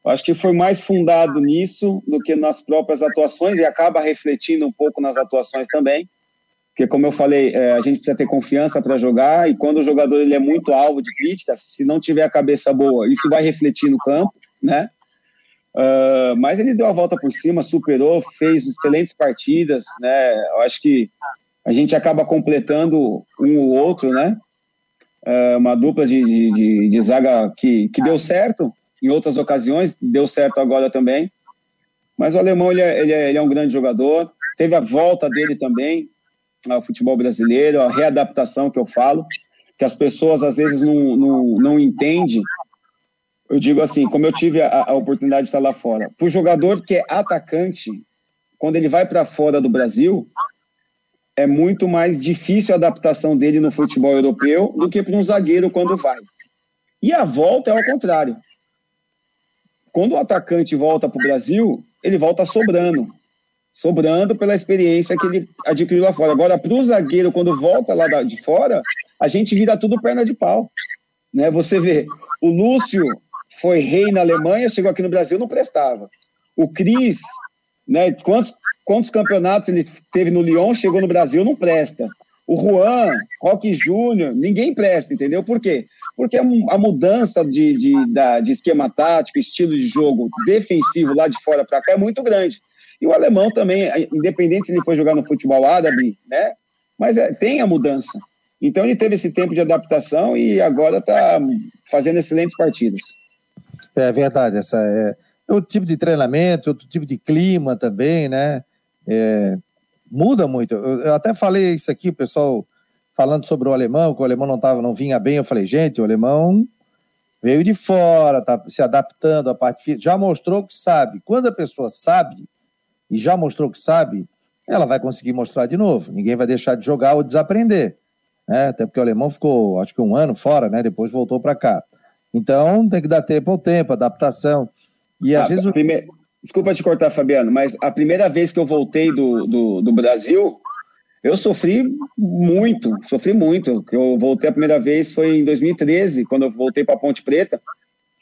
C: acho que foi mais fundado nisso do que nas próprias atuações e acaba refletindo um pouco nas atuações também. Porque, como eu falei, é, a gente precisa ter confiança para jogar e quando o jogador ele é muito alvo de críticas, se não tiver a cabeça boa, isso vai refletir no campo, né? Uh, mas ele deu a volta por cima, superou, fez excelentes partidas, né? Eu acho que a gente acaba completando um ou outro, né? Uh, uma dupla de, de, de, zaga que, que deu certo em outras ocasiões, deu certo agora também. Mas o alemão, ele é, ele é, ele é um grande jogador, teve a volta dele também ao futebol brasileiro, a readaptação que eu falo, que as pessoas às vezes não, não, não entendem. Eu digo assim, como eu tive a, a oportunidade de estar lá fora, para o jogador que é atacante, quando ele vai para fora do Brasil, é muito mais difícil a adaptação dele no futebol europeu do que para um zagueiro quando vai. E a volta é ao contrário. Quando o atacante volta para o Brasil, ele volta sobrando. Sobrando pela experiência que ele adquiriu lá fora. Agora, para o zagueiro, quando volta lá de fora, a gente vira tudo perna de pau. Né? Você vê, o Lúcio foi rei na Alemanha, chegou aqui no Brasil, não prestava. O Cris, né, quantos, quantos campeonatos ele teve no Lyon, chegou no Brasil, não presta. O Juan, Roque Júnior, ninguém presta, entendeu? Por quê? Porque a mudança de, de, de esquema tático, estilo de jogo defensivo lá de fora para cá é muito grande. E o alemão também, independente se ele foi jogar no futebol árabe, né? Mas é, tem a mudança. Então ele teve esse tempo de adaptação e agora está fazendo excelentes partidas.
A: É verdade, essa é, é outro tipo de treinamento, outro tipo de clima também, né? É, muda muito. Eu, eu, até falei isso aqui, o pessoal falando sobre o alemão, que o alemão não tava, não vinha bem. Eu falei, gente, o alemão veio de fora, tá se adaptando à parte física, já mostrou que sabe. Quando a pessoa sabe e já mostrou que sabe, ela vai conseguir mostrar de novo. Ninguém vai deixar de jogar ou desaprender. Né? Até porque o alemão ficou, acho que um ano fora, né? Depois voltou para cá. Então tem que dar tempo ao tempo, adaptação. E às ah, vezes.
C: Primeiro, Desculpa te cortar, Fabiano, mas a primeira vez que eu voltei do, do, do Brasil, eu sofri muito, sofri muito. Eu voltei a primeira vez foi em 2013, quando eu voltei para Ponte Preta.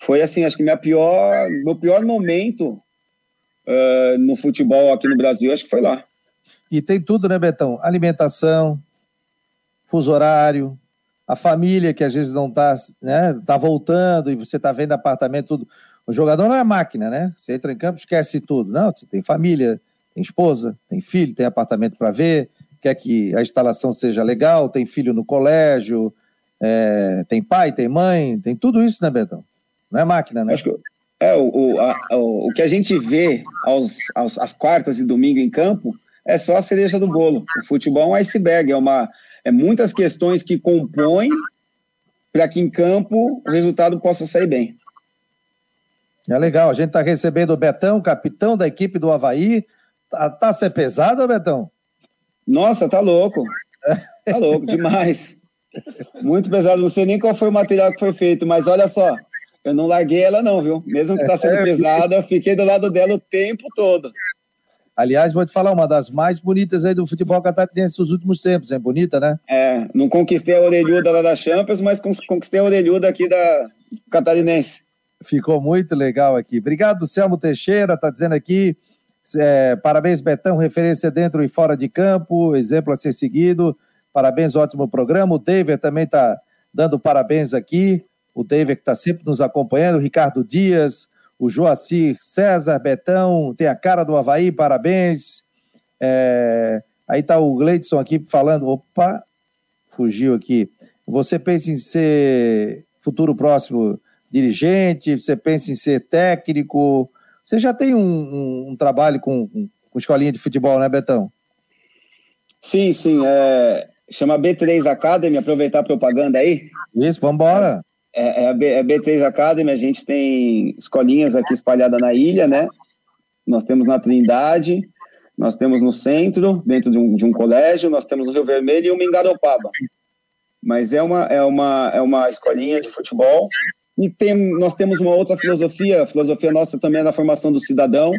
C: Foi assim, acho que minha pior, meu pior momento uh, no futebol aqui no Brasil, acho que foi lá.
A: E tem tudo, né, Betão? Alimentação, fuso horário, a família que às vezes não está né, tá voltando e você está vendo apartamento, tudo. O jogador não é máquina, né? Você entra em campo, esquece tudo. Não, você tem família, tem esposa, tem filho, tem apartamento para ver, quer que a instalação seja legal, tem filho no colégio, é, tem pai, tem mãe, tem tudo isso, né, Betão? Não é máquina, né?
C: Acho que é, o, o, a, o, o que a gente vê aos, aos, às quartas e domingo em campo é só a cereja do bolo. O futebol é um iceberg, é, uma, é muitas questões que compõem para que em campo o resultado possa sair bem.
A: É legal, a gente está recebendo o Betão, capitão da equipe do Havaí. Tá, tá ser pesado, Betão?
C: Nossa, tá louco. Tá louco, demais. Muito pesado, não sei nem qual foi o material que foi feito, mas olha só, eu não larguei ela não, viu? Mesmo que tá sendo é, pesada, eu fiquei do lado dela o tempo todo.
A: Aliás, vou te falar, uma das mais bonitas aí do futebol catarinense dos últimos tempos, é bonita, né?
C: É, não conquistei a orelhuda lá da Champions, mas conquistei a orelhuda aqui da catarinense.
A: Ficou muito legal aqui. Obrigado, Selmo Teixeira, está dizendo aqui. É, parabéns, Betão, referência dentro e fora de campo, exemplo a ser seguido. Parabéns, ótimo programa. O David também está dando parabéns aqui. O David que está sempre nos acompanhando. O Ricardo Dias, o Joacir César, Betão, tem a cara do Havaí, parabéns. É, aí está o Gleidson aqui falando. Opa, fugiu aqui. Você pensa em ser futuro próximo dirigente, você pensa em ser técnico. Você já tem um, um, um trabalho com, com escolinha de futebol, né, Betão?
C: Sim, sim. É, chama B3 Academy, aproveitar a propaganda aí.
A: Isso, vamos embora.
C: É, é, a B, é B3 Academy, a gente tem escolinhas aqui espalhadas na ilha, né? Nós temos na Trindade, nós temos no centro, dentro de um, de um colégio, nós temos no Rio Vermelho e uma em Garopaba. Mas é uma, é, uma, é uma escolinha de futebol e tem, nós temos uma outra filosofia, a filosofia nossa também é na formação do cidadão,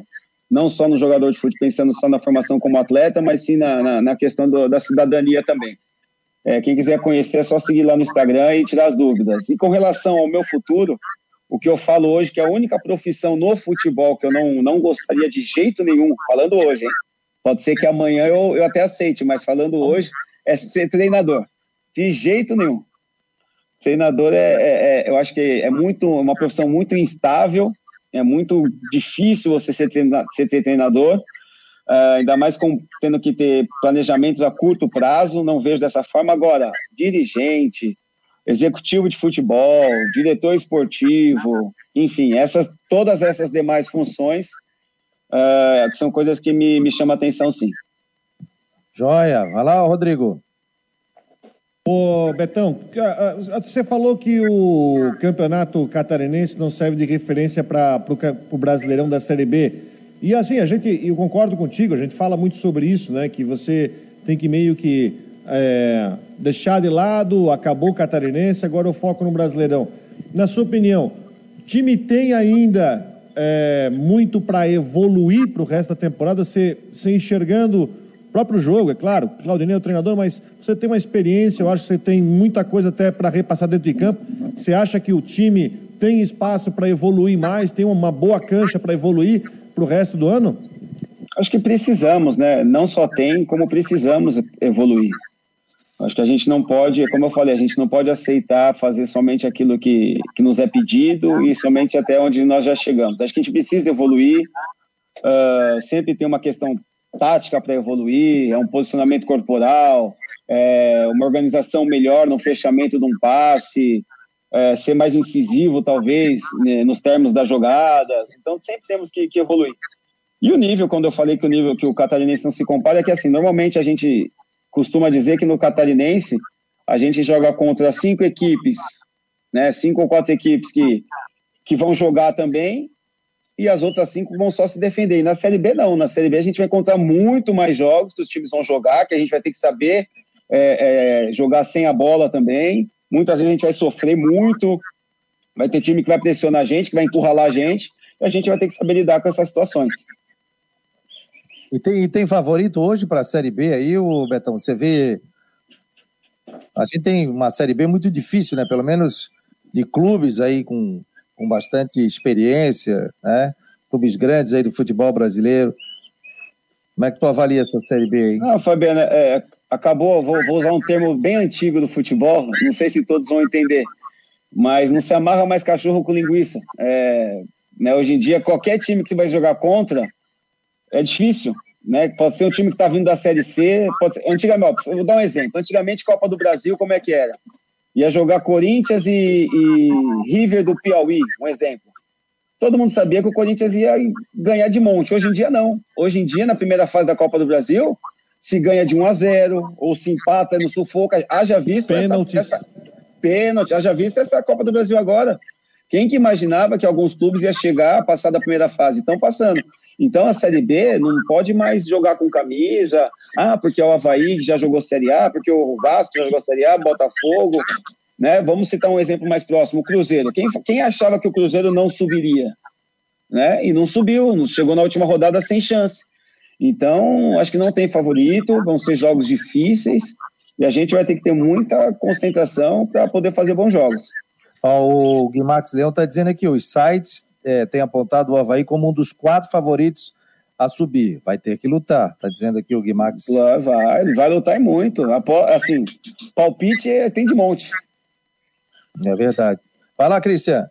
C: não só no jogador de futebol, pensando só na formação como atleta, mas sim na, na, na questão do, da cidadania também. É, quem quiser conhecer é só seguir lá no Instagram e tirar as dúvidas. E com relação ao meu futuro, o que eu falo hoje, que é a única profissão no futebol que eu não, não gostaria de jeito nenhum, falando hoje, hein? pode ser que amanhã eu, eu até aceite, mas falando hoje, é ser treinador. De jeito nenhum. Treinador é, é, é, eu acho que é muito uma profissão muito instável, é muito difícil você ser, treina, ser treinador, uh, ainda mais com, tendo que ter planejamentos a curto prazo, não vejo dessa forma. Agora, dirigente, executivo de futebol, diretor esportivo, enfim, essas, todas essas demais funções uh, são coisas que me, me chamam a atenção, sim.
A: Joia. Vai lá, Rodrigo.
B: Ô, Betão, você falou que o campeonato catarinense não serve de referência para o Brasileirão da Série B. E assim, a gente, eu concordo contigo, a gente fala muito sobre isso, né? Que você tem que meio que é, deixar de lado, acabou o catarinense, agora o foco no Brasileirão. Na sua opinião, o time tem ainda é, muito para evoluir para o resto da temporada, você, você enxergando próprio jogo, é claro, Claudinei é o treinador, mas você tem uma experiência, eu acho que você tem muita coisa até para repassar dentro de campo. Você acha que o time tem espaço para evoluir mais, tem uma boa cancha para evoluir para o resto do ano?
C: Acho que precisamos, né? Não só tem, como precisamos evoluir. Acho que a gente não pode, como eu falei, a gente não pode aceitar fazer somente aquilo que, que nos é pedido e somente até onde nós já chegamos. Acho que a gente precisa evoluir. Uh, sempre tem uma questão tática para evoluir, é um posicionamento corporal, é uma organização melhor no fechamento de um passe, é, ser mais incisivo, talvez, né, nos termos das jogadas. Então, sempre temos que, que, evoluir. E o nível, quando eu falei que o nível que o catarinense não se compara, é que, assim, normalmente a gente costuma dizer que no catarinense a gente joga contra cinco equipes, né, cinco ou quatro equipes que, que vão jogar também, e as outras cinco vão só se defender. E na Série B, não. Na Série B, a gente vai encontrar muito mais jogos que os times vão jogar, que a gente vai ter que saber é, é, jogar sem a bola também. Muitas vezes a gente vai sofrer muito, vai ter time que vai pressionar a gente, que vai encurralar a gente, e a gente vai ter que saber lidar com essas situações.
A: E tem, e tem favorito hoje para a Série B aí, o Betão? Você vê. A gente tem uma Série B muito difícil, né? Pelo menos de clubes aí com com bastante experiência, né? Clubes grandes aí do futebol brasileiro. Como é que tu avalia essa Série B aí?
C: Não, Fabiana, é, acabou, vou, vou, usar um termo bem antigo do futebol, não sei se todos vão entender, mas não se amarra mais cachorro com linguiça. É, né, hoje em dia, qualquer time que você vai jogar contra é difícil. Né? Pode ser um time que está vindo da Série C, pode ser, antigamente, vou dar um exemplo, antigamente Copa do Brasil, como é que era? ia jogar Corinthians e, e, River do Piauí, um exemplo. Todo mundo sabia que o Corinthians ia ganhar de monte. Hoje em dia, não. Hoje em dia, na primeira fase da Copa do Brasil, se ganha de 1 a 0 ou se empata no sufoco. Haja visto
B: Pênaltis. essa, essa
C: pênalti, haja visto essa Copa do Brasil agora. Quem que imaginava que alguns clubes ia chegar a passar da primeira fase? Estão passando. Então a Série B não pode mais jogar com camisa, ah, porque é o Havaí que já jogou Série A, porque o Vasco já jogou Série A, Botafogo, né? Vamos citar um exemplo mais próximo, o Cruzeiro. Quem, quem achava que o Cruzeiro não subiria? Né? E não subiu, chegou na última rodada sem chance. Então, acho que não tem favorito, vão ser jogos difíceis e a gente vai ter que ter muita concentração para poder fazer bons jogos.
A: o Guimax Leão está dizendo aqui, os sites é, tem apontado o Havaí como um dos quatro favoritos a subir. Vai ter que lutar, tá dizendo aqui o Guimax.
C: Vai, ele vai lutar muito. Assim, palpite é, tem de monte.
A: É verdade. Vai lá, Cristian.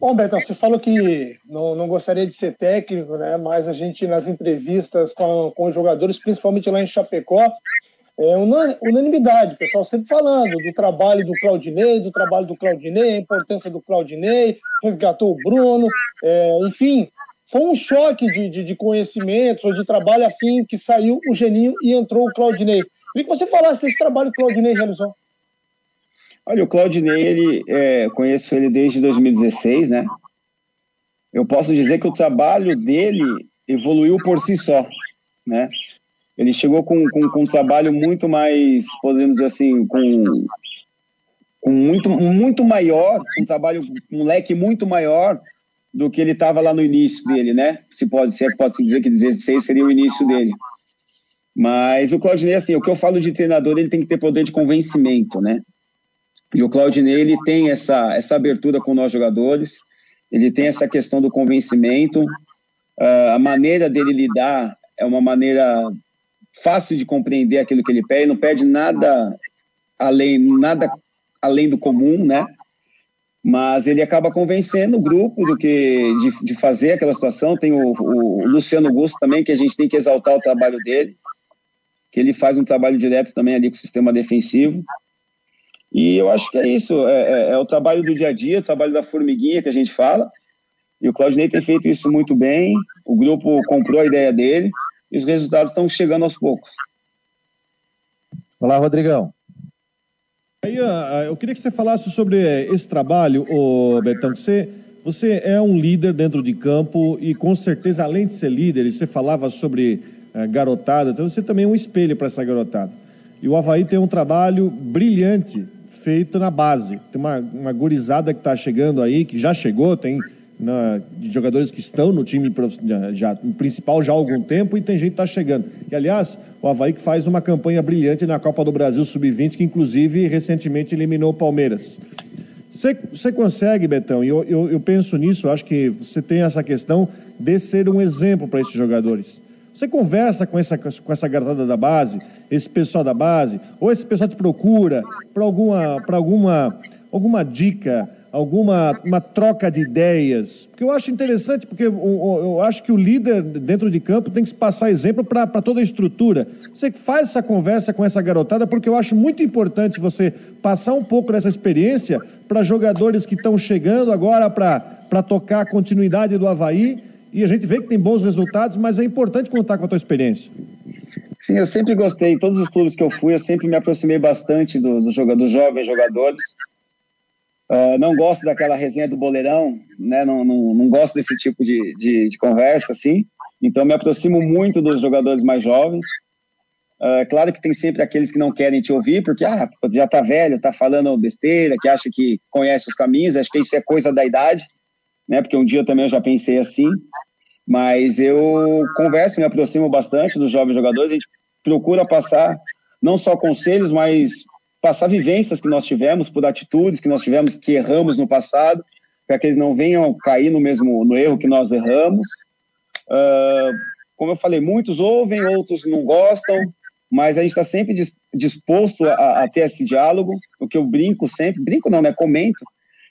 D: Bom, Betão, você falou que não, não gostaria de ser técnico, né? Mas a gente, nas entrevistas com, com os jogadores, principalmente lá em Chapecó, é unanimidade, o pessoal sempre falando do trabalho do Claudinei, do trabalho do Claudinei, a importância do Claudinei, resgatou o Bruno, é, enfim, foi um choque de, de, de, conhecimentos ou de trabalho assim que saiu o Geninho e entrou o Claudinei. Queria que você falasse desse trabalho que o Claudinei realizou.
C: Olha, o Claudinei, ele, é, conheço ele desde 2016, né? Eu posso dizer que o trabalho dele evoluiu por si só, né? ele chegou com, com, com, um trabalho muito mais, podemos dizer assim, com, com muito, muito maior, um trabalho, um leque muito maior do que ele estava lá no início dele, né? Se pode, se que pode se dizer que 16 seria o início dele. Mas o Claudinei, assim, o que eu falo de treinador, ele tem que ter poder de convencimento, né? E o Claudinei, ele tem essa, essa abertura com nós jogadores, ele tem essa questão do convencimento, uh, a maneira dele lidar é uma maneira fácil de compreender aquilo que ele pede, não pede nada além, nada além do comum, né? Mas ele acaba convencendo o grupo do que de, de fazer aquela situação. Tem o, o, Luciano Gusto também, que a gente tem que exaltar o trabalho dele, que ele faz um trabalho direto também ali com o sistema defensivo. E eu acho que é isso, é, é, é o trabalho do dia a dia, o trabalho da formiguinha que a gente fala, E o Claudinei tem feito isso muito bem, o grupo comprou a ideia dele e os resultados estão chegando aos poucos.
A: Olá, Rodrigão.
B: Aí, eu queria que você falasse sobre esse trabalho, ô Betão, você, você é um líder dentro de campo e com certeza, além de ser líder, você falava sobre é, garotada, então você também é um espelho para essa garotada. E o Havaí tem um trabalho brilhante feito na base. Tem uma, uma gurizada que está chegando aí, que já chegou, tem na, de jogadores que estão no time já, principal já há algum tempo e tem gente que está chegando. E, aliás, o Havaí que faz uma campanha brilhante na Copa do Brasil Sub-20, que inclusive recentemente eliminou o Palmeiras. Você consegue, Betão, e eu, eu, eu penso nisso, acho que você tem essa questão de ser um exemplo para esses jogadores. Você conversa com essa, com essa garotada da base, esse pessoal da base, ou esse pessoal te procura para alguma, alguma, alguma dica, alguma uma troca de ideias. Porque eu acho interessante, porque eu, eu acho que o líder dentro de campo tem que passar exemplo para toda a estrutura. Você faz essa conversa com essa garotada, porque eu acho muito importante você passar um pouco dessa experiência para jogadores que estão chegando agora para tocar a continuidade do Havaí. E a gente vê que tem bons resultados, mas é importante contar com a tua experiência.
C: Sim, eu sempre gostei. Em todos os clubes que eu fui, eu sempre me aproximei bastante do, do jogador, dos jovens jogadores. Uh, não gosto daquela resenha do boleirão, né? Não, não, não gosto desse tipo de, de, de, conversa, assim. Então, me aproximo muito dos jogadores mais jovens. Uh, claro que tem sempre aqueles que não querem te ouvir, porque ah, já tá velho, tá falando besteira, que acha que conhece os caminhos. Acho que isso é coisa da idade, né? Porque um dia também eu já pensei assim. Mas eu converso, me aproximo bastante dos jovens jogadores. A gente procura passar não só conselhos, mas passar vivências que nós tivemos, por atitudes que nós tivemos que erramos no passado, para que eles não venham cair no mesmo no erro que nós erramos. Uh, como eu falei, muitos ouvem, outros não gostam, mas a gente está sempre disposto a, a, ter esse diálogo. O que eu brinco sempre, brinco não, né? Comento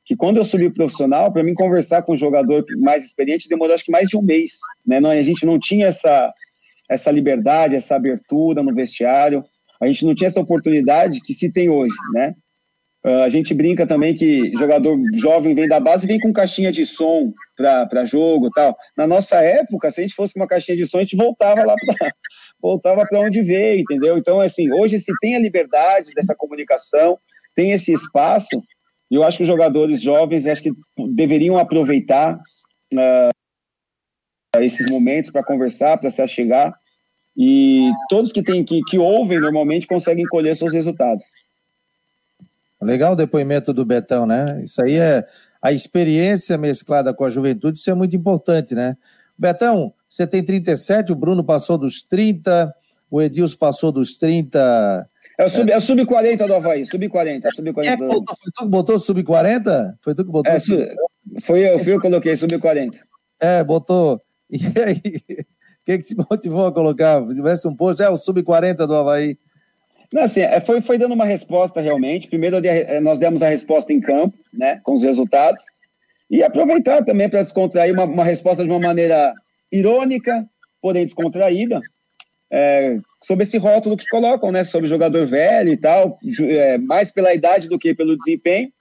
C: que quando eu subi profissional, para mim conversar com um jogador mais experiente demorou acho que mais de um mês, né? Não, a gente não tinha essa essa liberdade, essa abertura no vestiário a gente não tinha essa oportunidade que se tem hoje, né? Uh, a gente brinca também que jogador jovem vem da base e vem com caixinha de som para jogo tal. Na nossa época, se a gente fosse com uma caixinha de som, a gente voltava lá voltava para onde veio, entendeu? Então, assim, hoje se tem a liberdade dessa comunicação, tem esse espaço, e eu acho que os jogadores jovens acho que deveriam aproveitar uh, esses momentos para conversar, para se achegar e todos que, tem, que, que ouvem normalmente conseguem colher seus resultados.
A: Legal o depoimento do Betão, né? Isso aí é a experiência mesclada com a juventude, isso é muito importante, né? Betão, você tem 37, o Bruno passou dos 30, o Edilson passou dos 30.
C: É o sub-40 é... sub do Havaí, sub-40. Sub
A: foi tu que botou sub-40? Foi tu que botou?
C: É, sub... Foi eu, fui eu que coloquei sub-40.
A: É, botou. E aí, que, que te motivou a colocar? Se tivesse um posto, é o sub-40 do Havaí.
C: Não, assim, é, foi, foi dando uma resposta realmente. Primeiro eh, nós demos a resposta em campo, né, com os resultados, e aproveitar também para descontrair uma, uma, resposta de uma maneira irônica, porém descontraída, é, sobre esse rótulo que colocam, né, sobre jogador velho e tal, é, mais pela idade do que pelo desempenho.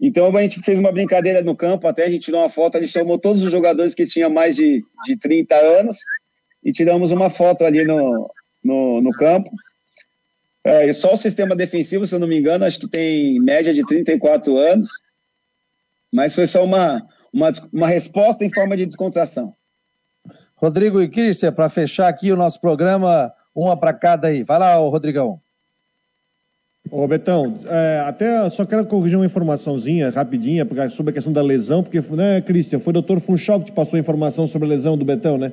C: Então a gente fez uma brincadeira no campo, até a gente tirou uma foto, a gente chamou todos os jogadores que tinham mais de, de 30 anos e tiramos uma foto ali no, no, no campo. É, e só o sistema defensivo, se eu não me engano, acho que tem média de 34 anos, mas foi só uma, uma, uma resposta em forma de descontração.
A: Rodrigo e Cristian, para fechar aqui o nosso programa, uma para cada aí. Vai lá, Rodrigão.
B: Ô Betão, é, até só quero corrigir uma informaçãozinha rapidinha sobre a questão da lesão, porque, né, Cristian, foi o doutor Funchal que te passou a informação sobre a lesão do Betão, né?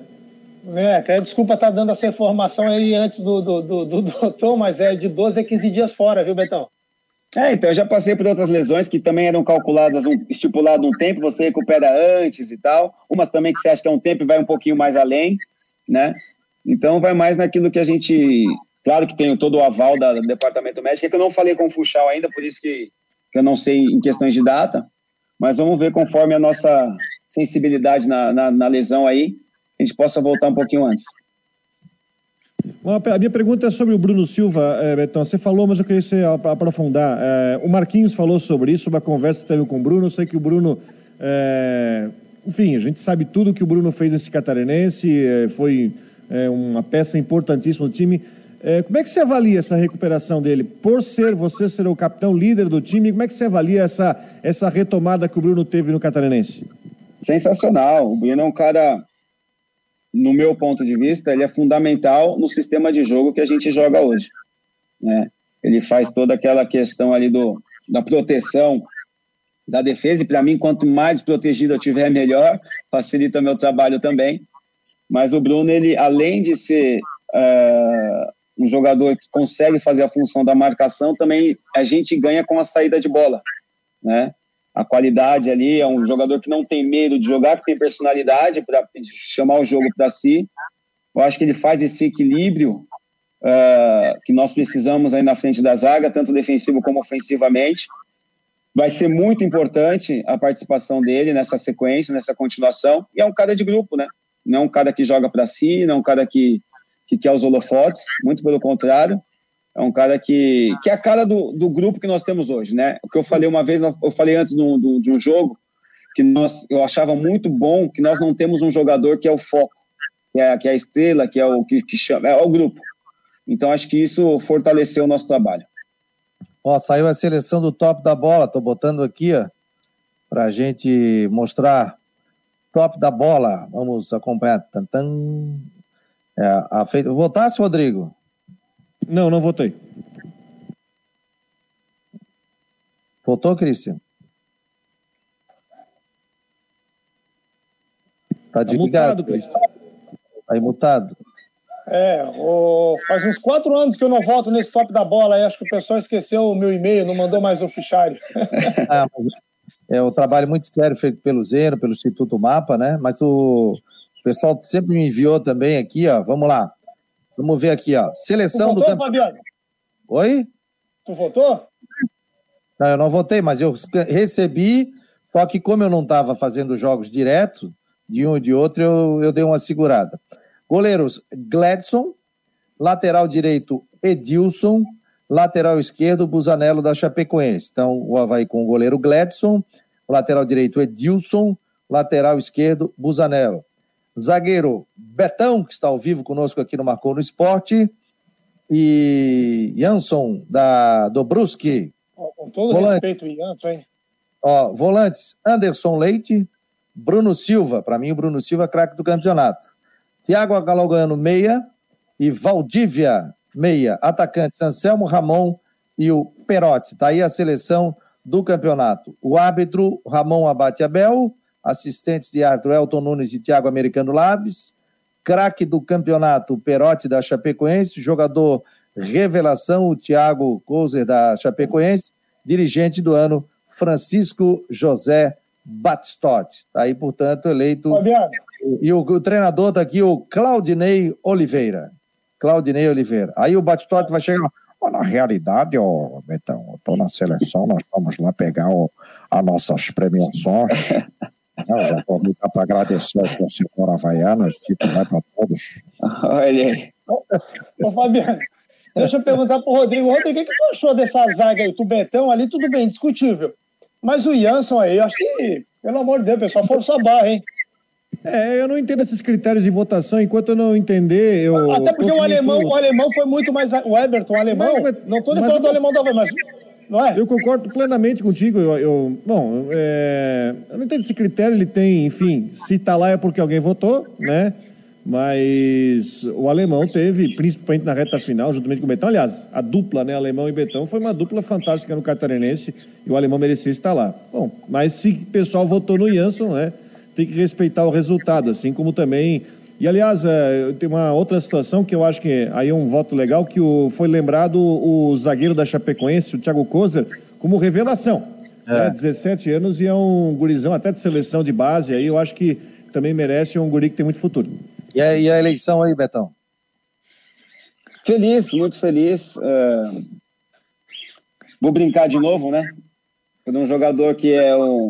D: É, quero desculpa estar tá dando essa informação aí antes do, do, do, do doutor, mas é de 12 a 15 dias fora, viu, Betão?
C: É, então, eu já passei por outras lesões que também eram calculadas, um, estipulado um tempo, você recupera antes e tal. Umas também que você acha que é um tempo e vai um pouquinho mais além, né? Então, vai mais naquilo que a gente. Claro que tem todo o aval da, do departamento médico, é que eu não falei com o Fuxal ainda, por isso que, que eu não sei em questões de data, mas vamos ver conforme a nossa sensibilidade na, na, na lesão aí a gente possa voltar um pouquinho antes.
B: A minha pergunta é sobre o Bruno Silva, é, Betão. Você falou, mas eu queria você aprofundar. É, o Marquinhos falou sobre isso, sobre a conversa que teve com o Bruno. Eu sei que o Bruno é, enfim, a gente sabe tudo que o Bruno fez nesse catarinense, foi uma peça importantíssima do time. Como é que você avalia essa recuperação dele? Por ser você ser o capitão líder do time, como é que você avalia essa, essa retomada que o Bruno teve no Catarinense?
C: Sensacional. O Bruno é um cara, no meu ponto de vista, ele é fundamental no sistema de jogo que a gente joga hoje. Né? Ele faz toda aquela questão ali do, da proteção da defesa, e para mim, quanto mais protegido eu tiver, melhor, facilita meu trabalho também. Mas o Bruno, ele, além de ser uh, um jogador que consegue fazer a função da marcação, também a gente ganha com a saída de bola, né? A qualidade ali é um jogador que não tem medo de jogar, que tem personalidade para chamar o jogo para si. Eu acho que ele faz esse equilíbrio uh, que nós precisamos aí na frente da zaga, tanto defensivo como ofensivamente. Vai ser muito importante a participação dele nessa sequência, nessa continuação. E é um cara de grupo, né? Não é um cara que joga para si, não é um cara que que quer os holofotes, muito pelo contrário. É um cara que, que é a cara do, do grupo que nós temos hoje, né? O que eu falei uma vez, eu falei antes de um, de um jogo, que nós, eu achava muito bom que nós não temos um jogador que é o foco, que é, que é a estrela, que é o que, que chama, é o grupo. Então acho que isso fortaleceu o nosso trabalho.
A: Ó, saiu a seleção do top da bola, tô botando aqui, ó, pra gente mostrar top da bola. Vamos acompanhar. Tantan. É, a feita... Votasse, Rodrigo?
B: Não, não votei.
A: Votou, Cristian? Tá, tá desligado. Cristian. Tá aí mutado.
D: É, o... faz uns quatro anos que eu não voto nesse top da bola aí. Acho que o pessoal esqueceu o meu e-mail, não mandou mais o fichário.
A: ah, é um trabalho muito sério feito pelo Zeno, pelo Instituto Mapa, né? Mas o, o pessoal sempre me enviou também aqui, ó. Vamos lá. Vamos ver aqui, ó. Seleção votou,
D: do Fabiano?
A: Oi?
D: Tu votou?
A: Não, eu não votei, mas eu recebi, só que como eu não estava fazendo jogos direto, de um e de outro, eu, eu dei uma segurada. Goleiros, Gladson. Lateral direito, Edilson. Lateral esquerdo, Busanello da Chapecoense. Então, o Havaí com o goleiro Gladson. Lateral direito, Edilson. Lateral esquerdo, Busanello. Zagueiro Betão, que está ao vivo conosco aqui no Marcou no Esporte. E Jansson, da Dobruski.
D: Com todo volantes. respeito, Jansson, hein?
A: Ó, volantes, Anderson Leite, Bruno Silva. Para mim, o Bruno Silva é craque do campeonato. Tiago Galogano, meia. E Valdívia, meia. Atacantes, Anselmo Ramon e o Perotti. Está aí a seleção do campeonato. O árbitro, Ramon Abate Abel assistentes de árbitro Elton Nunes e Thiago Americano Labes, craque do campeonato Perotti da Chapecoense, jogador revelação o Thiago Couser da Chapecoense, dirigente do ano Francisco José Batistotti. Tá aí, portanto, eleito. Fabiano. E o, o treinador está aqui, o Claudinei Oliveira. Claudinei Oliveira. Aí o Batistotti vai chegar.
E: na realidade, ó, Betão, eu estou na seleção, nós vamos lá pegar ó, as nossas premiações. Não, já aproveitar para agradecer ao torcedor havaiano, esse título vai para todos.
C: Olha aí.
D: Ô, Fabiano, deixa eu perguntar para o Rodrigo. Rodrigo, o que, que tu achou dessa zaga aí? O Betão ali, tudo bem, discutível. Mas o Jansson aí, acho que, pelo amor de Deus, pessoal, força a barra, hein?
B: É, eu não entendo esses critérios de votação. Enquanto eu não entender, eu.
D: Até porque o alemão, o alemão foi muito mais. O Everton, o alemão. Mas, não estou falando do alemão da mas não é?
B: Eu concordo plenamente contigo. Eu, eu bom, é, eu não entendo esse critério. Ele tem, enfim, se está lá é porque alguém votou, né? Mas o alemão teve, principalmente na reta final, juntamente com o Betão. Aliás, a dupla, né, alemão e Betão, foi uma dupla fantástica no catarinense e o alemão merecia estar lá. Bom, mas se o pessoal votou no Jansson, né, tem que respeitar o resultado, assim como também e, aliás, é, tem uma outra situação que eu acho que aí é um voto legal, que o, foi lembrado o zagueiro da Chapecoense, o Thiago Kozer, como revelação. É. Né, 17 anos e é um gurizão até de seleção de base, aí eu acho que também merece um guri que tem muito futuro.
A: E a, e a eleição aí, Betão?
C: Feliz, muito feliz. É... Vou brincar de novo, né? Por um jogador que é um,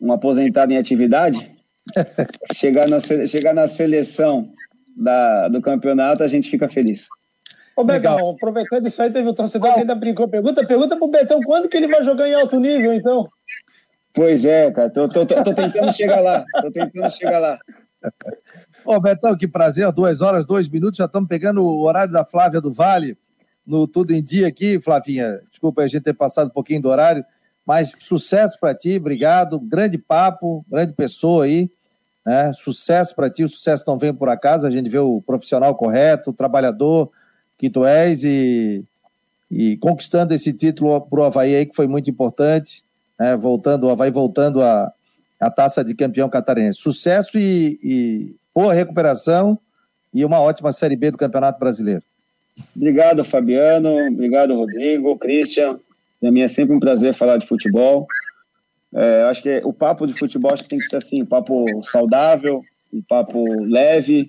C: um aposentado em atividade, chegar, na, chegar na seleção da, do campeonato, a gente fica feliz.
D: Ô, Betão, aproveitando isso aí, teve o torcedor que ainda brincou. Pergunta, pergunta pro Betão quando que ele vai jogar em alto nível, então?
C: Pois é, cara, tô, tô, tô, tô tentando chegar lá, tô tentando chegar lá.
A: Ô, Betão, que prazer, duas horas, dois minutos, já estamos pegando o horário da Flávia do Vale no Tudo em Dia aqui, Flavinha. Desculpa a gente ter passado um pouquinho do horário, mas sucesso para ti, obrigado, grande papo, grande pessoa aí, né? Sucesso para ti, o sucesso não vem por acaso, a gente vê o profissional correto, o trabalhador que tu és e, e conquistando esse título para o Havaí aí, que foi muito importante, né? voltando, o Havaí voltando a, a taça de campeão catarinense. Sucesso e, e boa recuperação e uma ótima Série B do Campeonato Brasileiro.
C: Obrigado, Fabiano. Obrigado, Rodrigo, Christian. Para mim é sempre um prazer falar de futebol. É, acho que o papo de futebol acho que tem que ser assim, um papo saudável, um papo leve.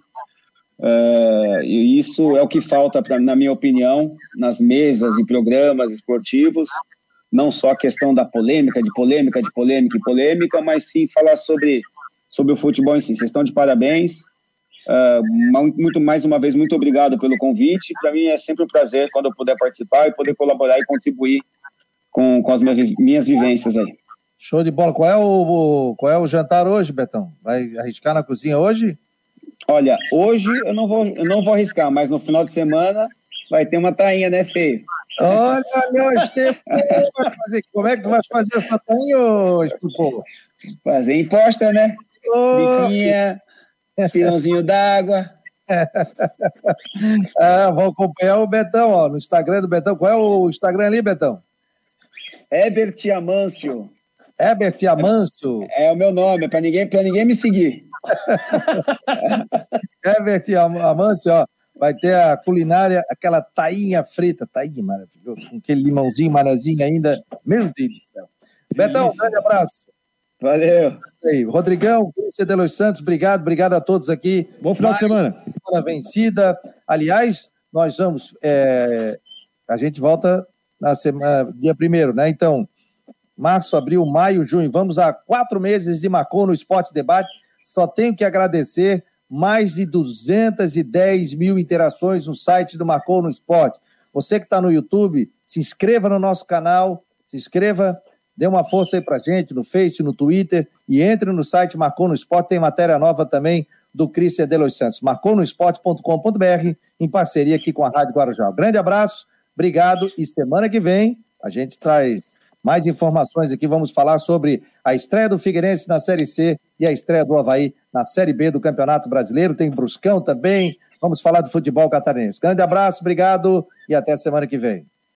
C: É, e isso é o que falta, pra, na minha opinião, nas mesas e programas esportivos. Não só a questão da polêmica, de polêmica, de polêmica e polêmica, mas sim falar sobre, sobre o futebol em si. Vocês estão de parabéns. Uh, muito mais uma vez, muito obrigado pelo convite. Para mim é sempre um prazer quando eu puder participar e poder colaborar e contribuir com, com as minhas, minhas vivências aí.
A: Show de bola. Qual é o, qual é o jantar hoje, Betão? Vai arriscar na cozinha hoje?
C: Olha, hoje eu não vou, eu não vou arriscar, mas no final de semana vai ter uma tainha, né, feio?
A: Olha, meu fazer. Como é que tu vai fazer essa tainha hoje, pô?
C: Fazer imposta, né? Oh. Biquinha, pirãozinho d'água.
A: ah, vou acompanhar o Betão, ó, no Instagram do Betão. Qual é o Instagram ali, Betão?
C: Herbert Amâncio.
A: Herbert Amâncio?
C: É, é o meu nome, é para ninguém, ninguém me seguir.
A: Herbert Amâncio, ó, vai ter a culinária, aquela tainha frita, tainha maravilhoso, com aquele limãozinho, marazinho ainda. Meu Deus do céu. Betão, um grande abraço.
C: Valeu.
A: Aí, Rodrigão, Cristian de Los Santos, obrigado, obrigado a todos aqui.
B: Bom final Mais de semana.
A: Semana vencida. Aliás, nós vamos. É, a gente volta na semana, dia primeiro, né? Então, março, abril, maio, junho. Vamos a quatro meses de Macon no Esporte Debate. Só tenho que agradecer mais de 210 mil interações no site do Macon no Esporte. Você que está no YouTube, se inscreva no nosso canal, se inscreva Dê uma força aí pra gente no Face, no Twitter e entre no site Marcou no Esporte, tem matéria nova também do Cristian de Los Santos. marconosport.com.br em parceria aqui com a Rádio Guarujá. Grande abraço, obrigado e semana que vem a gente traz mais informações aqui. Vamos falar sobre a estreia do Figueirense na Série C e a estreia do Havaí na Série B do Campeonato Brasileiro. Tem Bruscão também. Vamos falar do futebol catarinense. Grande abraço, obrigado e até semana que vem.